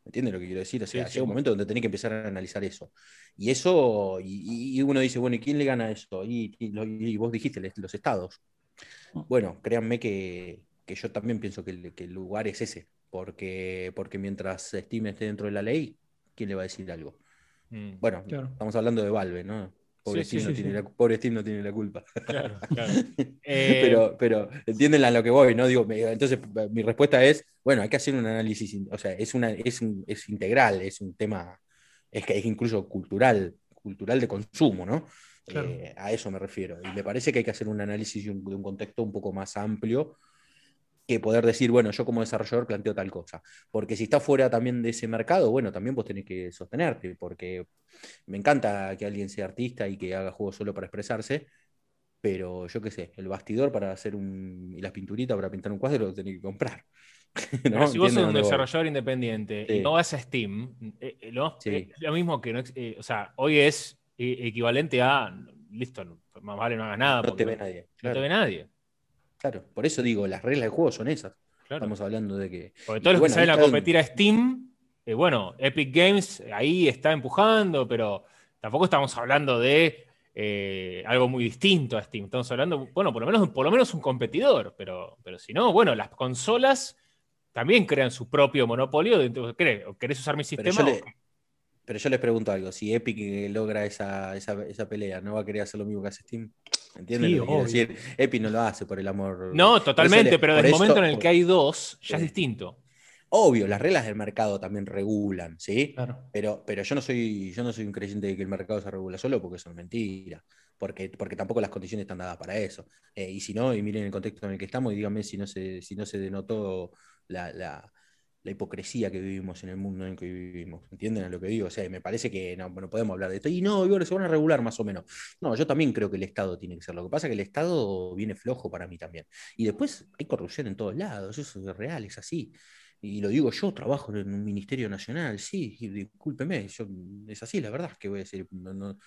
¿Entienden lo que quiero decir? O sea, llega un momento donde tenés que empezar a analizar eso. Y eso, y, uno dice, bueno, ¿y quién le gana eso? Y, vos dijiste, los estados. Ah. Bueno, créanme que, yo también pienso que el, lugar es ese, porque, porque mientras Steam esté dentro de la ley, ¿quién le va a decir algo? Mm. Bueno, estamos hablando de Valve, ¿no? Pobre, Steam, no tiene La, pobre no tiene la culpa. Claro, claro. Eh, pero, pero entienden a lo que voy, ¿no? Digo, entonces mi respuesta es, bueno, hay que hacer un análisis, o sea, es, una, es, es integral, es un tema, es que es incluso cultural, cultural de consumo, ¿no? Eh, a eso me refiero. Y me parece que hay que hacer un análisis de un, contexto un poco más amplio que poder decir, bueno, yo como desarrollador planteo tal cosa. Porque si está fuera también de ese mercado, bueno, también vos tenés que sostenerte, porque me encanta que alguien sea artista y que haga juegos solo para expresarse, pero yo qué sé, el bastidor para hacer un. y las pinturitas para pintar un cuadro lo tenés que comprar. Si vos sos un desarrollador independiente y no vas a Steam, eh, eh, lo mismo que no. Eh, o sea, hoy es equivalente a. Listo, más vale no hagas nada. No te ve nadie. No te ve nadie. Claro, por eso digo, las reglas del juego son esas. Estamos hablando de que. Porque todos los que salen a competir a Steam, eh, bueno, Epic Games ahí está empujando, pero tampoco estamos hablando de eh, algo muy distinto a Steam. Estamos hablando, bueno, por lo menos, por lo menos un competidor, pero, pero si no, bueno, las consolas también crean su propio monopolio. ¿Querés, ¿Querés usar mi sistema? Pero yo, les pregunto algo: si Epic logra esa, esa pelea, ¿no va a querer hacer lo mismo que hace Steam? ¿Entiendes? decir, Epi no lo hace por el amor. No, totalmente, pero desde el momento en el que hay dos, ya es distinto. Obvio, las reglas del mercado también regulan, ¿sí? Pero, pero yo, no soy, yo no soy un creyente de que el mercado se regula solo porque eso es mentira. Porque, porque tampoco las condiciones están dadas para eso. Eh, y si no, y miren el contexto en el que estamos y díganme si no se, si no se denotó la, la hipocresía que vivimos en el mundo en el que vivimos. ¿Entienden a lo que digo? O sea, me parece que no, podemos hablar de esto. Y no, se van a regular más o menos. No, yo también creo que el Estado tiene que ser. Lo que pasa es que el Estado viene flojo para mí también. Y después hay corrupción en todos lados. Eso es real, es así. Y lo digo yo, trabajo en un ministerio nacional, sí, discúlpeme, yo, es así, la verdad, que voy a decir, no, no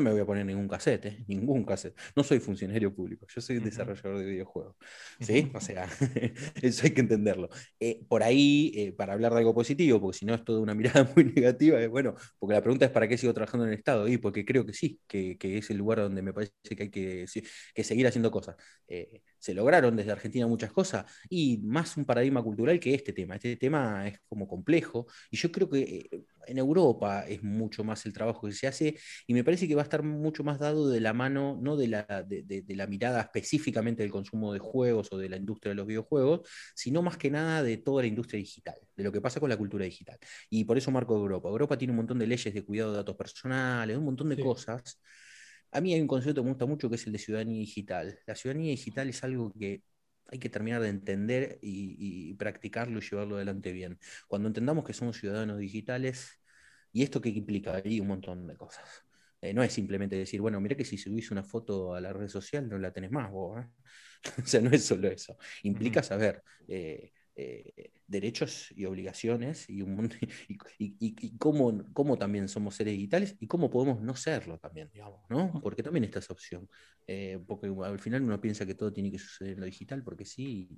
me voy a poner ningún cassette, ¿eh? ningún cassette. No soy funcionario público, yo soy desarrollador de videojuegos. ¿Sí? O sea, eso hay que entenderlo. Eh, por ahí, eh, para hablar de algo positivo, porque si no es toda una mirada muy negativa, bueno, porque la pregunta es ¿para qué sigo trabajando en el Estado? Y porque creo que sí, que, es el lugar donde me parece que hay que, que seguir haciendo cosas. se lograron desde Argentina muchas cosas y más un paradigma cultural que este tema. Este tema es como complejo y yo creo que en Europa es mucho más el trabajo que se hace y me parece que va a estar mucho más dado de la mano, no de la, de, la mirada específicamente del consumo de juegos o de la industria de los videojuegos, sino más que nada de toda la industria digital, de lo que pasa con la cultura digital. Y por eso marco Europa. Europa tiene un montón de leyes de cuidado de datos personales, un montón de cosas. A mí hay un concepto que me gusta mucho que es el de ciudadanía digital. La ciudadanía digital es algo que hay que terminar de entender y, practicarlo y llevarlo adelante bien. Cuando entendamos que somos ciudadanos digitales, ¿y esto qué implica? Hay un montón de cosas. Eh, no es simplemente decir, bueno, mira que si subís una foto a la red social no la tenés más vos. ¿eh? o sea, no es solo eso. Implica saber eh, derechos y obligaciones y, un, y, y, cómo, cómo, también somos seres digitales y cómo podemos no serlo también, digamos, ¿no? Porque también está esa opción. Porque al final uno piensa que todo tiene que suceder en lo digital porque sí.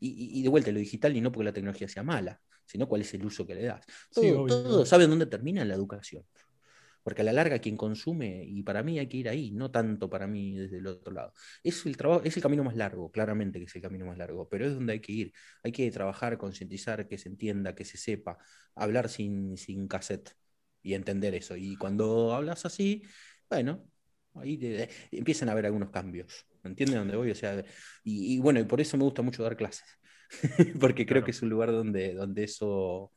Y, de vuelta, lo digital y no porque la tecnología sea mala, sino cuál es el uso que le das. Todos saben dónde termina la educación. Porque a la larga quien consume, y para mí hay que ir ahí, no tanto para mí desde el otro lado. Es el, trabajo, es el camino más largo, claramente que es el camino más largo, pero es donde hay que ir. Hay que trabajar, concientizar, que se entienda, que se sepa, hablar sin, sin cassette y entender eso. Y cuando hablas así, bueno, ahí empiezan a haber algunos cambios. ¿Entienden dónde voy? O sea, y, bueno, y por eso me gusta mucho dar clases. Porque creo que es un lugar donde, donde eso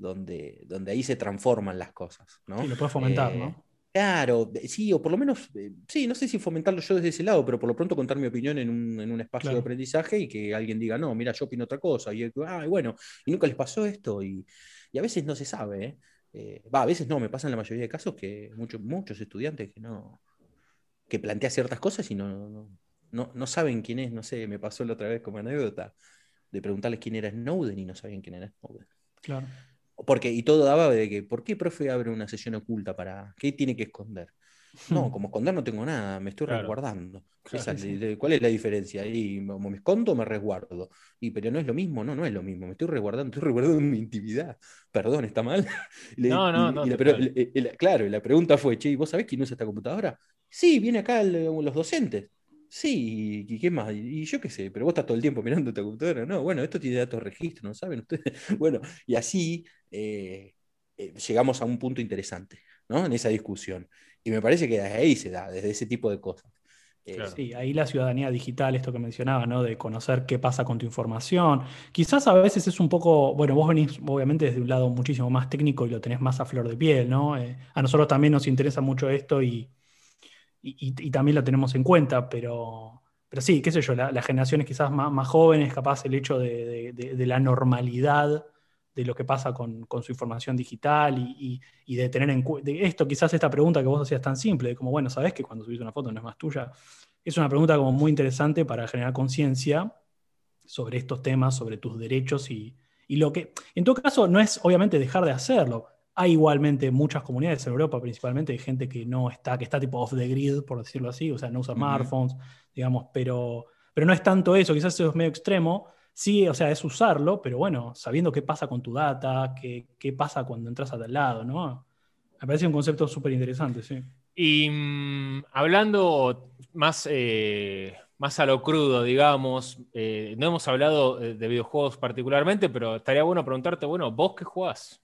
donde, donde ahí se transforman las cosas. ¿no? Sí, lo puedes fomentar, ¿no? Eh, claro, sí, o por lo menos, eh, sí, no sé si fomentarlo yo desde ese lado, pero por lo pronto contar mi opinión en un, espacio de aprendizaje y que alguien diga, no, mira, yo opino otra cosa, y ah, bueno, y nunca les pasó esto, y, a veces no se sabe, ¿eh? Va, a veces no, me pasa en la mayoría de casos que muchos, muchos estudiantes que no, que plantean ciertas cosas y no, no, no, saben quién es, no sé, me pasó la otra vez como anécdota de preguntarles quién era Snowden y no sabían quién era Snowden. Claro. Porque, y todo daba de que, ¿por qué profe abre una sesión oculta para, qué tiene que esconder? No, como esconder no tengo nada, me estoy Claro. resguardando. Claro, sí, ¿Cuál es la diferencia? ahí? ¿me me escondo o me resguardo? Y, pero no es lo mismo, no, no es lo mismo. Me estoy resguardando, estoy resguardando mi intimidad. Perdón, ¿está mal? Y le- No, no, y- no, y la y- y la- claro, y la pregunta fue, che, ¿y ¿vos sabés quién usa esta computadora? Sí, viene acá el- los docentes. Sí, ¿y qué más? Y yo qué sé, pero vos estás todo el tiempo mirando esta computadora. No, bueno, esto tiene datos de registro, ¿no saben ustedes? Bueno, y así eh, eh, llegamos a un punto interesante, ¿no? En esa discusión. Y me parece que desde ahí se da, desde ese tipo de cosas. Eh, Claro. Sí, ahí la ciudadanía digital, esto que mencionaba, ¿no? De conocer qué pasa con tu información. Quizás a veces es un poco, bueno, vos venís obviamente desde un lado muchísimo más técnico y lo tenés más a flor de piel, ¿no? Eh, a nosotros también nos interesa mucho esto y, y- y- y también lo tenemos en cuenta, pero, pero sí, qué sé yo, la- las generaciones quizás más, más jóvenes, capaz el hecho de, de- de- de la normalidad de lo que pasa con, con su información digital y, y- y de tener en cuenta esto, quizás esta pregunta que vos hacías tan simple, de como, bueno, ¿sabés que cuando subís una foto no es más tuya? Es una pregunta como muy interesante para generar conciencia sobre estos temas, sobre tus derechos y, y lo que, en todo caso, no es obviamente dejar de hacerlo. Hay igualmente muchas comunidades en Europa, principalmente, de gente que no está, que está tipo off the grid, por decirlo así, o sea, no usa Ujú. smartphones, digamos, pero, pero no es tanto eso, quizás eso es medio extremo. Sí, o sea, es usarlo, pero bueno, sabiendo qué pasa con tu data, qué, qué pasa cuando entras a tal lado, ¿no? Me parece un concepto súper interesante, sí. Y mm, hablando más, eh, más a lo crudo, digamos, eh, no hemos hablado eh, de videojuegos particularmente, pero estaría bueno preguntarte, bueno, ¿vos qué jugás?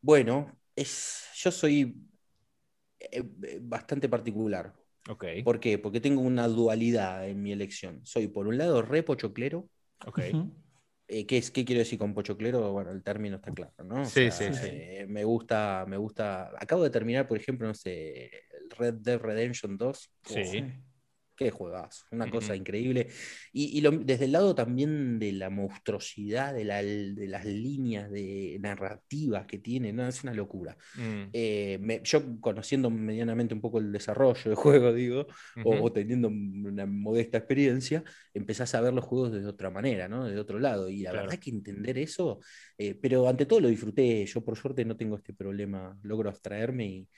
Bueno, es, yo soy bastante particular. Ok, ¿Por qué? Porque tengo una dualidad en mi elección. Soy, por un lado, re pochoclero. ok. Ujú. Eh, ¿qué, es, ¿Qué quiero decir con pochoclero? Bueno, el término está claro, ¿no? O Sí, sea, sí, sí. eh, me gusta, me gusta. Acabo de terminar, por ejemplo, no sé, Red Dead Redemption 2. Sí. Qué juegas, una cosa increíble. Y, y lo- desde el lado también de la monstruosidad, de, la- de las líneas de narrativas que tiene, no, es una locura. Mm, Eh, me- yo conociendo medianamente un poco el desarrollo del juego, digo, o, ujú. o teniendo una modesta experiencia, empezás a ver los juegos de otra manera, ¿no? De otro lado. Y la Claro. verdad que entender eso, eh, pero ante todo lo disfruté. Yo por suerte no tengo este problema, logro abstraerme y,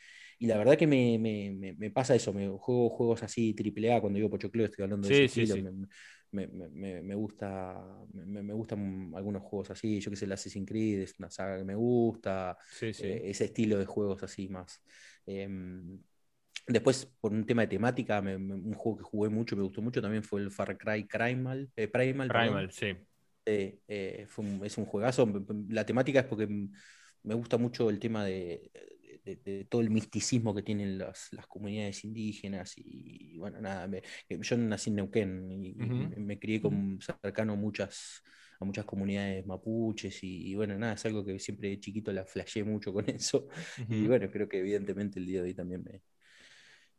y la verdad que me, me- me- pasa eso, me juego juegos así triple A, cuando digo pochocleo estoy hablando de Sí, ese sí, estilo, sí. me, me- gusta, me, me gustan algunos juegos así, yo que sé, el Assassin's Creed es una saga que me gusta, Sí, sí. eh, ese estilo de juegos así más. Em, después, por un tema de temática, me- me- un juego que jugué mucho, me gustó mucho también fue el Far Cry Primal. eh, Primal. Primal, sí. Eh, eh, fue un- es un juegazo. La temática es porque me gusta mucho el tema de, de- de todo el misticismo que tienen las, las comunidades indígenas. Y bueno, nada, me- yo nací en Neuquén y, me, me crié con, cercano a muchas, a muchas comunidades mapuches. Y, y bueno, nada, es algo que siempre de chiquito la flasheé mucho con eso. Y bueno, creo que evidentemente el día de hoy también me.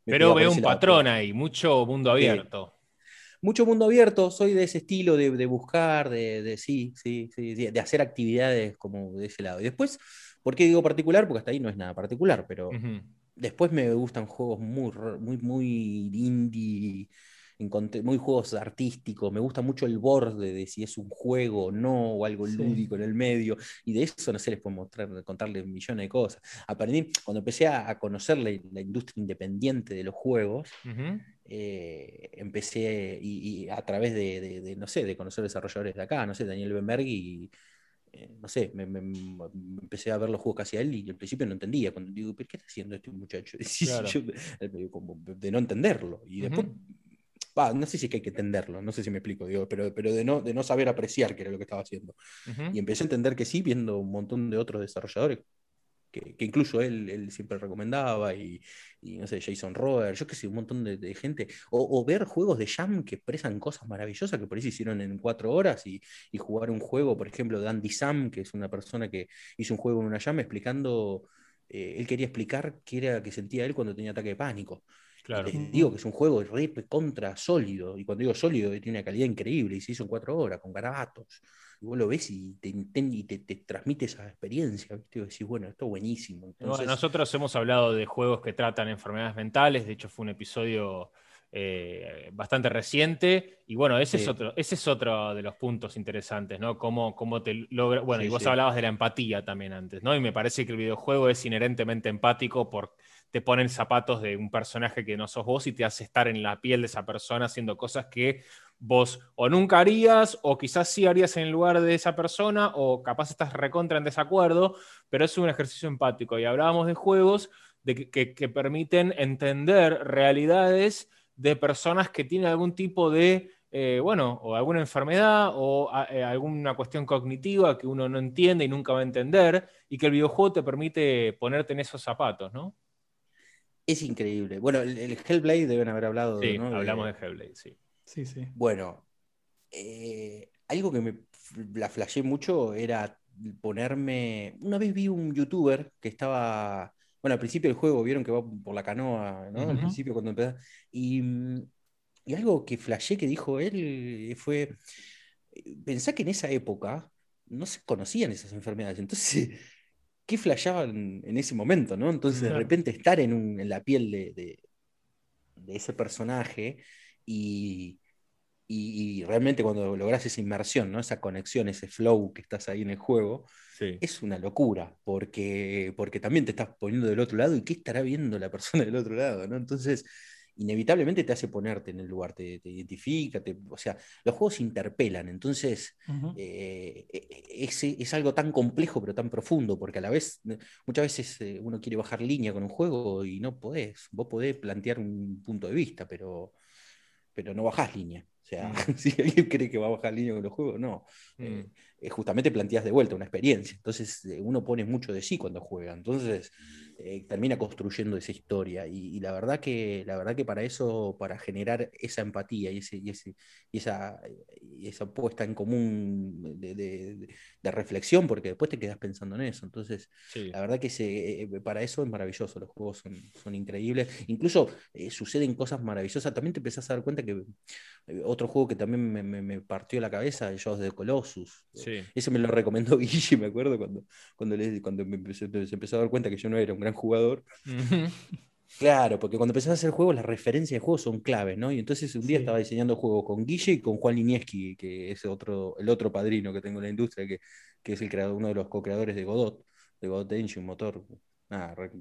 me Pero veo un patrón ahí, mucho mundo abierto. mucho mundo abierto, soy de ese estilo de, de buscar, de, de- sí, sí, sí, de hacer actividades como de ese lado. Y después, ¿por qué digo particular? Porque hasta ahí no es nada particular, pero después me gustan juegos muy, muy, muy indie, muy juegos artísticos, me gusta mucho el borde de si es un juego o no, o algo Sí. lúdico en el medio, y de eso no sé, les puedo mostrar, contarles millones de cosas. Aprendí, cuando empecé a, conocer la, la industria independiente de los juegos, eh, empecé y, y a través de, de- de, no sé, de conocer desarrolladores de acá, no sé, Daniel Benberg y eh, no sé, me, me- me empecé a ver los juegos que él y al principio no entendía, cuando digo, ¿pero qué está haciendo este muchacho? Claro. yo, de no entenderlo y después, Ujú. va, no sé si es que hay que entenderlo, no sé si me explico, digo, pero, pero de, no, de no saber apreciar qué era lo que estaba haciendo. Ujú. Y empecé a entender que sí, viendo un montón de otros desarrolladores que, que incluso él, él siempre recomendaba, y, y, no sé, Jason Roder, yo que sé, un montón de, de gente, o, o ver juegos de Jam que expresan cosas maravillosas que por ahí se hicieron en cuatro horas, y, y jugar un juego, por ejemplo, de Andy Sam, que es una persona que hizo un juego en una Jam explicando, eh, él quería explicar qué era que sentía él cuando tenía ataque de pánico. Claro. Les digo que es un juego re contra sólido, y cuando digo sólido, tiene una calidad increíble, y se hizo en cuatro horas, con garabatos. Y vos lo ves y te, y te, te transmite esa experiencia, ¿viste? Y decís, bueno, esto es buenísimo. Bueno, nosotros hemos hablado de juegos que tratan enfermedades mentales, de hecho fue un episodio eh, bastante reciente, y bueno, ese, Sí. es otro, ese es otro de los puntos interesantes, ¿no? Cómo, cómo te logra, bueno, Sí, y vos sí. hablabas de la empatía también antes, ¿no? Y me parece que el videojuego es inherentemente empático por te ponen zapatos de un personaje que no sos vos y te hace estar en la piel de esa persona haciendo cosas que vos o nunca harías, o quizás sí harías en lugar de esa persona, o capaz estás recontra en desacuerdo, pero es un ejercicio empático. Y hablábamos de juegos de que, permiten entender realidades de personas que tienen algún tipo de, eh, bueno, o alguna enfermedad o eh, alguna cuestión cognitiva que uno no entiende y nunca va a entender, y que el videojuego te permite ponerte en esos zapatos, ¿no? Es increíble. Bueno, el, Hellblade deben haber hablado. Sí, hablamos de Hellblade, sí. Sí, sí. Bueno, eh, algo que me la flashé mucho era ponerme. Una vez vi un youtuber que estaba. Bueno, al principio del juego vieron que va por la canoa, ¿no? Al principio cuando empezó. Y, y algo que flashé que dijo él fue. Pensá que en esa época no se conocían esas enfermedades. Entonces, ¿qué flashaban en ese momento, no? Entonces, de repente estar en, la piel de, ese personaje y, y, realmente cuando logras esa inmersión, ¿no? esa conexión, ese flow que estás ahí en el juego, es una locura, porque, porque también te estás poniendo del otro lado y qué estará viendo la persona del otro lado, ¿no? Entonces, inevitablemente te hace ponerte en el lugar, te, identifica, o sea, los juegos interpelan, entonces eh, e, e, es, algo tan complejo pero tan profundo, porque a la vez muchas veces eh, uno quiere bajar línea con un juego y no podés, vos podés plantear un punto de vista, pero, pero no bajás línea. O sea, mm. si alguien cree que va a bajar línea con los juegos, no. Eh, mm. Justamente planteas de vuelta una experiencia. Entonces uno pone mucho de sí cuando juega. Entonces eh, termina construyendo esa historia. Y, la, verdad que, la verdad que para eso, para generar esa empatía y, ese, y, ese, y esa, esa puesta en común de, reflexión, porque después te quedas pensando en eso. Entonces, la verdad que se, eh, para eso es maravilloso. Los juegos son, son increíbles. Incluso eh, suceden cosas maravillosas. También te empezás a dar cuenta que otro juego que también me, partió la cabeza, Jaws de Colossus. Ese me lo recomendó Guille, me acuerdo, cuando, cuando, cuando me se empezó a dar cuenta que yo no era un gran jugador. Claro, porque cuando empezás a hacer juegos, las referencias de juegos son claves, ¿no? Y entonces un día estaba diseñando juegos con Guille y con Juan Linieski, que es otro, el otro padrino que tengo en la industria, que, que es el creador, uno de los co-creadores de Godot, de Godot Engine, motor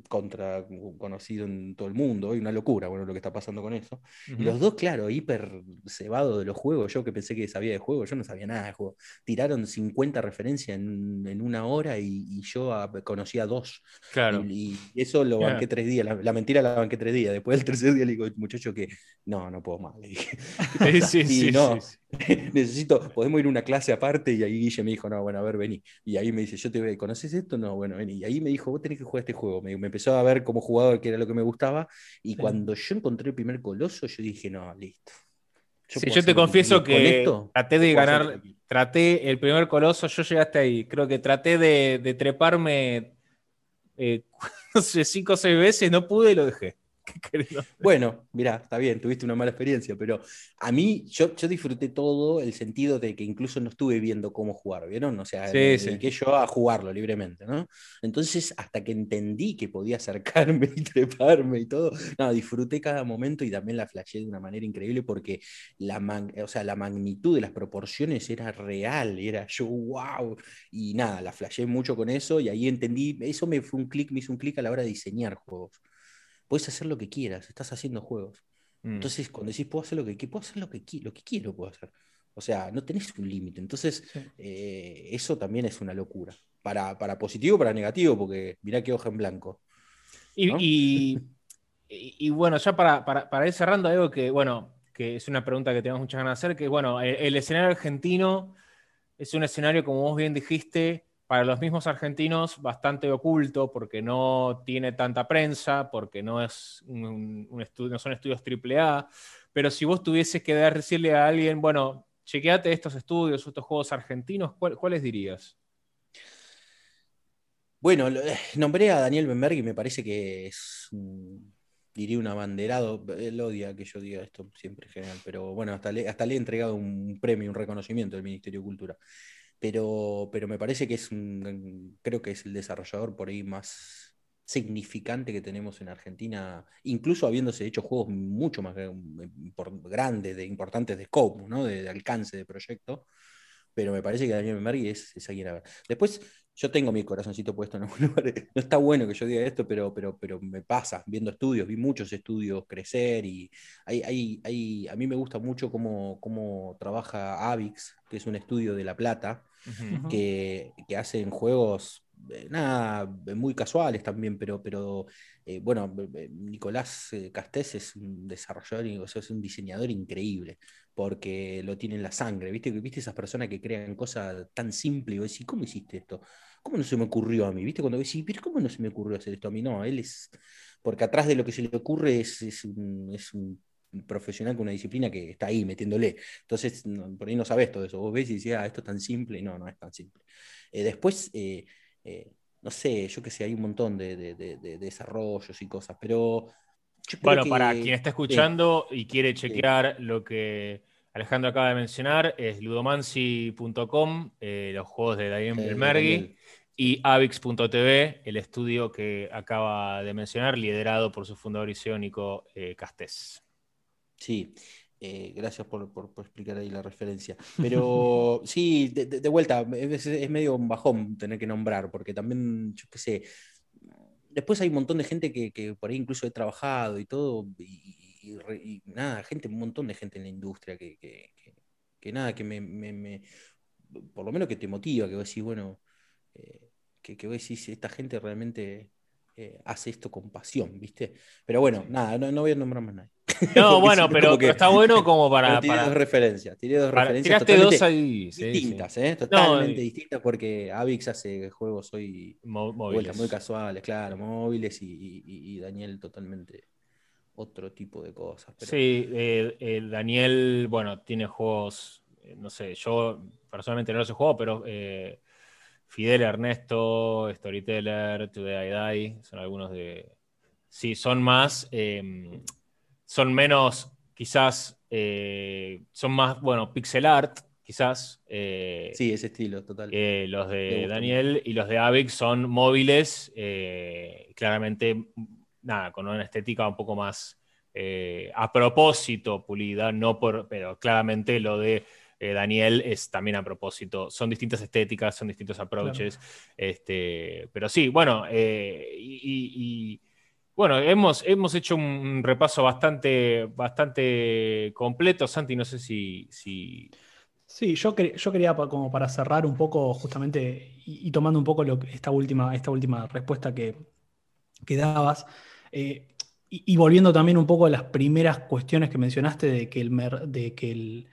contra conocido en todo el mundo, y una locura, bueno, lo que está pasando con eso. Y los dos, claro, hiper cebados de los juegos, yo que pensé que sabía de juegos, yo no sabía nada de juegos. Tiraron 50 referencias en, una hora y, yo conocía dos. Claro. Y, eso lo banqué tres días, la, mentira la banqué tres días. Después del tercer día le digo, muchacho, que no, no puedo más, le dije. Sí, sí, no, necesito, podemos ir a una clase aparte y ahí Guille me dijo, no, bueno, a ver, vení. Y ahí me dice, yo te ¿conoces esto? No, bueno, vení. Y ahí me dijo, vos tenés que jugar este juego. Me, empezó a ver como jugador, que era lo que me gustaba. Y cuando yo encontré el primer coloso, yo dije, no, listo. Yo sí, yo te confieso que traté de ganar, traté el primer coloso, yo llegué hasta ahí. Creo que traté de, treparme eh, no sé, cinco o seis veces, no pude y lo dejé. Bueno, mira, está bien, tuviste una mala experiencia, pero a mí yo, yo disfruté todo el sentido de que incluso no estuve viendo cómo jugar, ¿vieron? O sea, que yo a jugarlo libremente, ¿no? Entonces, hasta que entendí que podía acercarme y treparme y todo, no, disfruté cada momento y también la flashé de una manera increíble porque la, o sea, la magnitud de las proporciones era real, era yo, wow, y nada, la flashé mucho con eso y ahí entendí, eso me fue un clic, me hizo un clic a la hora de diseñar juegos puedes hacer lo que quieras, estás haciendo juegos. Mm. Entonces, cuando decís, puedo hacer lo que, puedo hacer lo que, lo que quiero, puedo hacer. O sea, no tenés un límite. Entonces, eh, eso también es una locura. Para, para positivo, para negativo, porque mirá qué hoja en blanco. Y, y, bueno, ya para, para, ir cerrando, algo que, bueno, que es una pregunta que tenemos muchas ganas de hacer, que bueno, el escenario argentino es un escenario, como vos bien dijiste, para los mismos argentinos bastante oculto porque no tiene tanta prensa, porque no, es un, estudio, no son estudios AAA, pero si vos tuvieses que decirle a alguien, bueno, chequeate estos estudios, estos juegos argentinos, ¿cuáles dirías? Bueno, eh, nombré a Daniel Benberg y me parece que es, diría un abanderado, él odia que yo diga esto siempre en general, pero bueno, hasta le, hasta le he entregado un premio, un reconocimiento del Ministerio de Cultura pero, pero me parece que es un, creo que es el desarrollador por ahí más significante que tenemos en Argentina, incluso habiéndose hecho juegos mucho más grandes, de, importantes de scope, ¿no? de, alcance de proyecto, pero me parece que Daniel Mergui es, es alguien a ver. Después, yo tengo mi corazoncito puesto en algún lugar. No está bueno que yo diga esto, pero, pero, pero me pasa viendo estudios, vi muchos estudios crecer y hay, hay, hay, a mí me gusta mucho cómo, cómo trabaja Avix, que es un estudio de La Plata, que, que hacen juegos eh, nada, muy casuales también, pero, pero eh, bueno, Nicolás eh, Castés es un desarrollador, o sea, es un diseñador increíble, porque lo tiene en la sangre, ¿viste? ¿Viste esas personas que crean cosas tan simples? Y vos decís, ¿cómo hiciste esto? ¿Cómo no se me ocurrió a mí? ¿Viste? Cuando decís, pero ¿cómo no se me ocurrió hacer esto a mí? No, él es, porque atrás de lo que se le ocurre es, es un profesional con una disciplina que está ahí metiéndole. Entonces, por ahí no sabes todo eso. Vos ves y decís, ah, esto es tan simple. Y no, no es tan simple. después, eh, no sé, yo que sé, hay un montón de, desarrollos y cosas, pero... bueno, para quien está escuchando y quiere chequear lo que Alejandro acaba de mencionar, es ludomancy.com, eh, los juegos de Daniel Mergui, y avix.tv, el estudio que acaba de mencionar, liderado por su fundador isiónico eh, Castés. Sí, eh, gracias por, explicar ahí la referencia. Pero sí, de, vuelta, es, medio un bajón tener que nombrar, porque también, yo qué sé, después hay un montón de gente que, por ahí incluso he trabajado y todo, y, nada, gente, un montón de gente en la industria que, que, nada, que me, por lo menos que te motiva, que vos decís, bueno, eh, que, que vos decís, esta gente realmente eh, hace esto con pasión, ¿viste? Pero bueno, nada, no, voy a nombrar más nadie. No, bueno, pero, está bueno como para. Tiré dos referencias, tiré dos referencias. Totalmente ahí. Distintas, ¿eh? Totalmente distintas porque Avix hace juegos hoy móviles. muy casuales, claro, móviles y, Daniel totalmente otro tipo de cosas. Sí, eh, Daniel, bueno, tiene juegos, eh, no sé, yo personalmente no los he jugado, pero Fidel Ernesto, Storyteller, Today I Die, son algunos de. Sí, son más. Em, son menos, quizás. Eh, son más, bueno, pixel art, quizás. Eh, sí, ese estilo, total. los de Daniel y los de Avix son móviles, eh, claramente, nada, con una estética un poco más a propósito pulida, no por, pero claramente lo de eh, Daniel es también a propósito. Son distintas estéticas, son distintos approaches. Este, pero sí, bueno, eh, y, bueno, hemos, hemos hecho un repaso bastante, bastante completo. Santi, no sé si. si... Sí, yo, yo quería, como para cerrar un poco, justamente, y, tomando un poco lo, esta, última, esta última respuesta que, que dabas, eh, y, volviendo también un poco a las primeras cuestiones que mencionaste de que el, de que el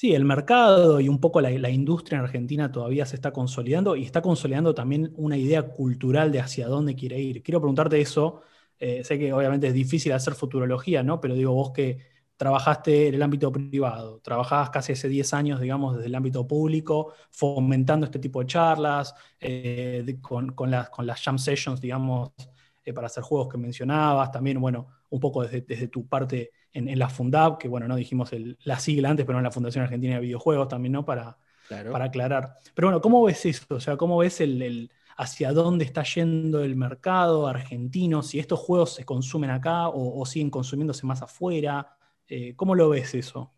Sí, el mercado y un poco la, industria en Argentina todavía se está consolidando y está consolidando también una idea cultural de hacia dónde quiere ir. Quiero preguntarte eso. Eh, sé que obviamente es difícil hacer futurología, ¿no? Pero digo, vos que trabajaste en el ámbito privado, trabajabas casi hace 10 años, digamos, desde el ámbito público, fomentando este tipo de charlas, eh, con, las, con jam sessions, digamos, eh, para hacer juegos que mencionabas, también, bueno, un poco desde tu parte en, la Fundab, que bueno, no dijimos la sigla antes, pero en la Fundación Argentina de Videojuegos también, ¿no? Para, para aclarar. Pero bueno, ¿cómo ves eso? O sea, ¿cómo ves el, hacia dónde está yendo el mercado argentino? Si estos juegos se consumen acá o, siguen consumiéndose más afuera. Eh, ¿Cómo lo ves eso?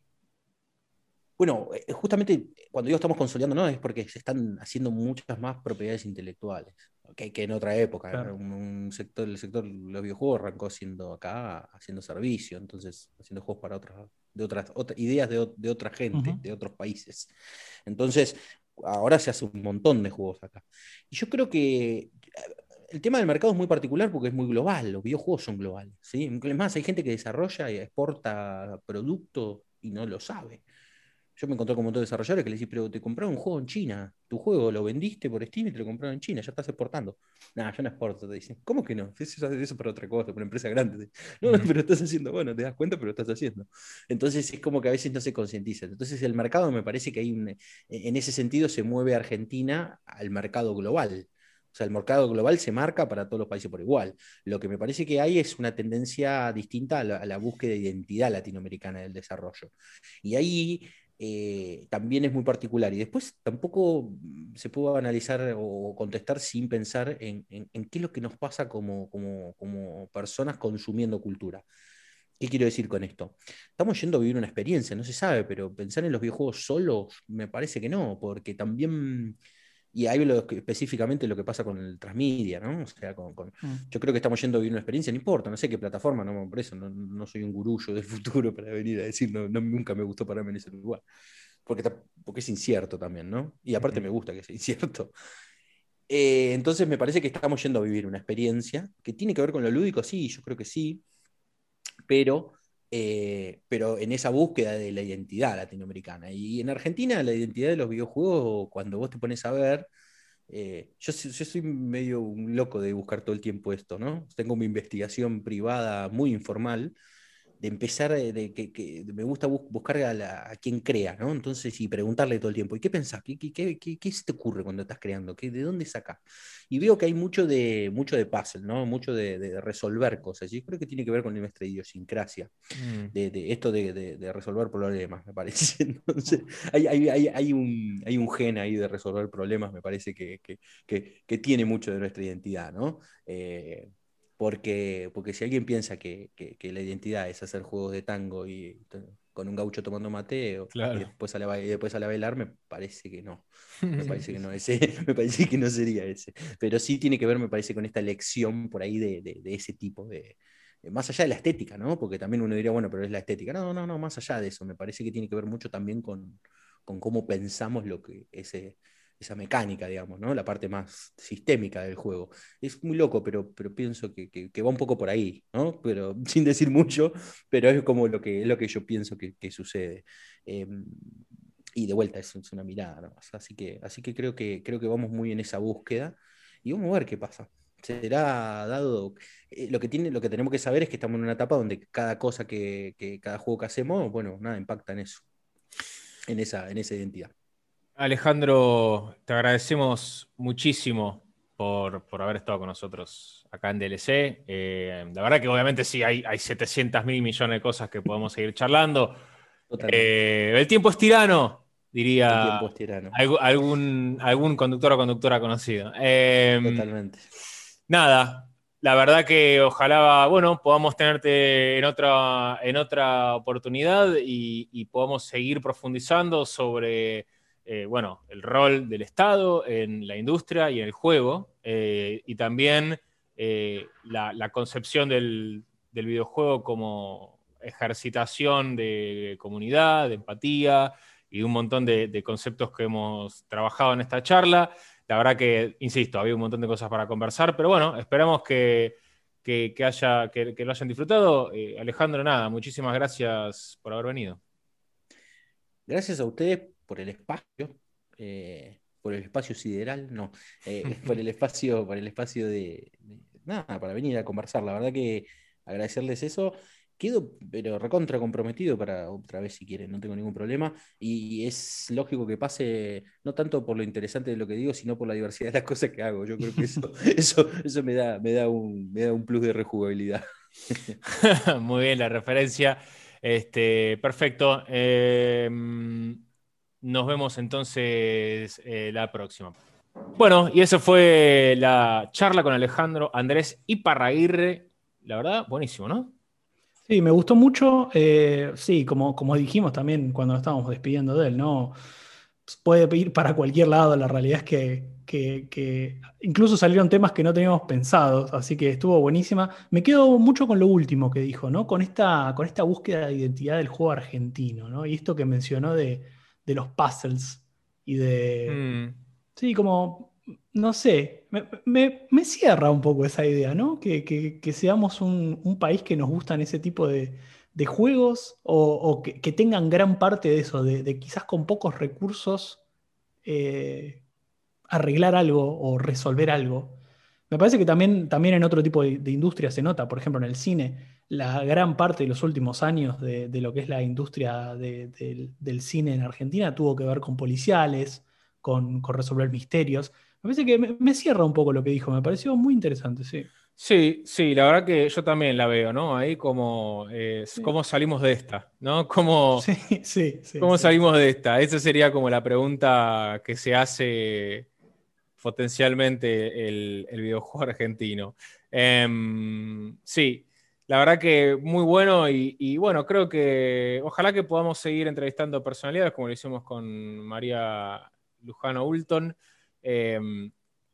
Bueno, eh, justamente cuando digo estamos consolidando, no es porque se están haciendo muchas más propiedades intelectuales que, en otra época. Un, sector, el sector de los videojuegos arrancó siendo acá, haciendo servicio, entonces haciendo juegos para otras, de otras, ideas de, otra gente, de otros países. Entonces, ahora se hace un montón de juegos acá. Y yo creo que eh, el tema del mercado es muy particular porque es muy global, los videojuegos son globales. ¿sí? Es más, hay gente que desarrolla y exporta producto y no lo sabe. Yo me encontré con un montón de desarrolladores que le decís, pero te compraron un juego en China. Tu juego lo vendiste por Steam y te lo compraron en China, ya estás exportando. Nah, yo no exporto, te dicen. ¿Cómo que no? Eso, eso para otra cosa, para una empresa grande. No, pero estás haciendo, bueno, te das cuenta, pero lo estás haciendo. Entonces es como que a veces no se concientiza. Entonces el mercado me parece que hay un, en ese sentido se mueve Argentina al mercado global. O sea, el mercado global se marca para todos los países por igual. Lo que me parece que hay es una tendencia distinta a la, a la búsqueda de identidad latinoamericana del desarrollo. Y ahí eh, también es muy particular. Y después tampoco mm, se puede analizar o contestar sin pensar en, qué es lo que nos pasa como, como, personas consumiendo cultura. ¿Qué quiero decir con esto? Estamos yendo a vivir una experiencia, no se sabe, pero pensar en los videojuegos solos me parece que no, porque también y ahí lo, específicamente lo que pasa con el transmedia, ¿no? O sea, con, mm. yo creo que estamos yendo a vivir una experiencia, no importa, no sé qué plataforma, no, por eso no, soy un gurullo del futuro para venir a decir, no, nunca me gustó pararme en ese lugar. Porque, porque es incierto también, ¿no? Y aparte me gusta que sea incierto. Eh, entonces me parece que estamos yendo a vivir una experiencia que tiene que ver con lo lúdico, sí, yo creo que sí, pero eh, pero en esa búsqueda de la identidad latinoamericana. Y en Argentina la identidad de los videojuegos, cuando vos te pones a ver, eh, yo, yo, soy medio un loco de buscar todo el tiempo esto, ¿no? Tengo mi investigación privada muy informal de empezar, eh, de, que, me gusta buscar a, quien crea, ¿no? Entonces, y preguntarle todo el tiempo, ¿y qué pensás? ¿Qué, qué, qué, se te ocurre cuando estás creando? ¿Qué, ¿De dónde sacas? Y veo que hay mucho de, mucho de puzzle, ¿no? Mucho de, resolver cosas. Y creo que tiene que ver con nuestra idiosincrasia, mm. de, esto de, resolver problemas, me parece. Entonces, hay, hay, hay, hay, un, hay un gen ahí de resolver problemas, me parece que, que tiene mucho de nuestra identidad, ¿no? Eh, porque, porque si alguien piensa que, la identidad es hacer juegos de tango y con un gaucho tomando mateo y después a, después a bailar, me parece que no. Me parece que no ese, me parece que no sería ese. Pero sí tiene que ver, me parece, con esta elección por ahí de, ese tipo de, más allá de la estética, ¿no? Porque también uno diría, bueno, pero es la estética. No, no, no, más allá de eso, me parece que tiene que ver mucho también con, con cómo pensamos lo que ese, esa mecánica, digamos, ¿no? La parte más sistémica del juego. Es muy loco, pero, pero pienso que, va un poco por ahí, ¿no? Pero sin decir mucho, pero es como lo que, lo que yo pienso que, sucede. Em, y de vuelta, es, una mirada, Así que, así que creo que creo que vamos muy en esa búsqueda y vamos a ver qué pasa. Será dado. Eh, lo, que tiene, lo que tenemos que saber es que estamos en una etapa donde cada cosa que, que cada juego que hacemos, bueno, nada, impacta en eso. En esa, en esa identidad. Alejandro, te agradecemos muchísimo por, haber estado con nosotros acá en DLC. Eh, la verdad que obviamente sí, hay, hay 700 mil millones de cosas que podemos seguir charlando. Eh, el tiempo es tirano, diría Algún, algún conductor o conductora conocido. Eh, Totalmente. Nada, la verdad que ojalá, bueno, podamos tenerte en otra, en otra oportunidad y, y podamos seguir profundizando sobre eh, bueno, el rol del Estado en la industria y en el juego, eh, y también eh, la, concepción del, videojuego como ejercitación de comunidad, de empatía y un montón de, conceptos que hemos trabajado en esta charla. La verdad que, insisto, había un montón de cosas para conversar, pero bueno, esperamos que, haya, que, lo hayan disfrutado. Alejandro, nada, muchísimas gracias por haber venido. Gracias a ustedes por el espacio, eh, por el espacio sideral, no, eh, por el espacio, por el espacio de, nada, para venir a conversar. La verdad que agradecerles eso. Quedo, pero recontra comprometido para otra vez si quieren, no tengo ningún problema. Y es lógico que pase, no tanto por lo interesante de lo que digo, sino por la diversidad de las cosas que hago. Yo creo que eso, eso, eso me, da, me, da un, me da un plus de rejugabilidad. Muy bien, la referencia. Este, perfecto. Eh, nos vemos entonces eh, la próxima. Bueno, y esa fue la charla con Alejandro Andrés Iparraguirre. La verdad, buenísimo, ¿no? Sí, me gustó mucho. Eh, sí, como, como dijimos también cuando nos estábamos despidiendo de él, ¿no? Puede ir para cualquier lado. La realidad es que, que, incluso salieron temas que no teníamos pensados, así que estuvo buenísima. Me quedo mucho con lo último que dijo, ¿no? Con esta, con esta búsqueda de identidad del juego argentino, ¿no? Y esto que mencionó de de los puzzles y de... Mm. Sí, como, no sé, me, cierra un poco esa idea, ¿no? Que, seamos un, país que nos gustan ese tipo de, juegos o, que, tengan gran parte de eso, de, quizás con pocos recursos eh, arreglar algo o resolver algo. Me parece que también, también en otro tipo de, de industria se nota, por ejemplo en el cine, la gran parte de los últimos años de, lo que es la industria del cine en Argentina tuvo que ver con policiales, con, resolver misterios. Me parece que me, cierra un poco lo que dijo, me pareció muy interesante, sí. Sí, sí, la verdad que yo también la veo, ¿no? Ahí como cómo salimos de esta, ¿no? ¿Cómo, sí, sí, ¿cómo salimos de esta? Esa sería como la pregunta que se hace potencialmente el, videojuego argentino. Em, sí, la verdad que muy bueno y, bueno, creo que ojalá que podamos seguir entrevistando personalidades como lo hicimos con María Lujano Ulton em,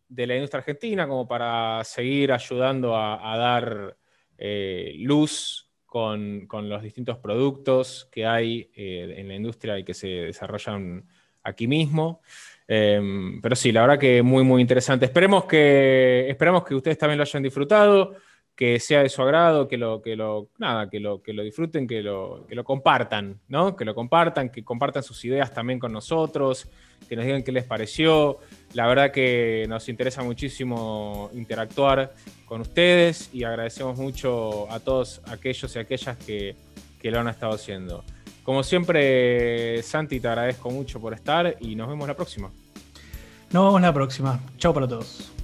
de la industria argentina, como para seguir ayudando a, dar eh, luz con, los distintos productos que hay eh, en la industria y que se desarrollan aquí mismo. Em, pero sí, la verdad que muy, muy interesante. Esperemos que, esperemos que ustedes también lo hayan disfrutado que sea de su agrado, que lo, que lo, nada, que lo, que lo disfruten, que lo, que lo compartan, ¿no? Que lo compartan, que compartan sus ideas también con nosotros, que nos digan qué les pareció. La verdad que nos interesa muchísimo interactuar con ustedes y agradecemos mucho a todos aquellos y aquellas que, que lo han estado haciendo. Como siempre, Santi, te agradezco mucho por estar y nos vemos la próxima. Nos vemos la próxima. Chao para todos.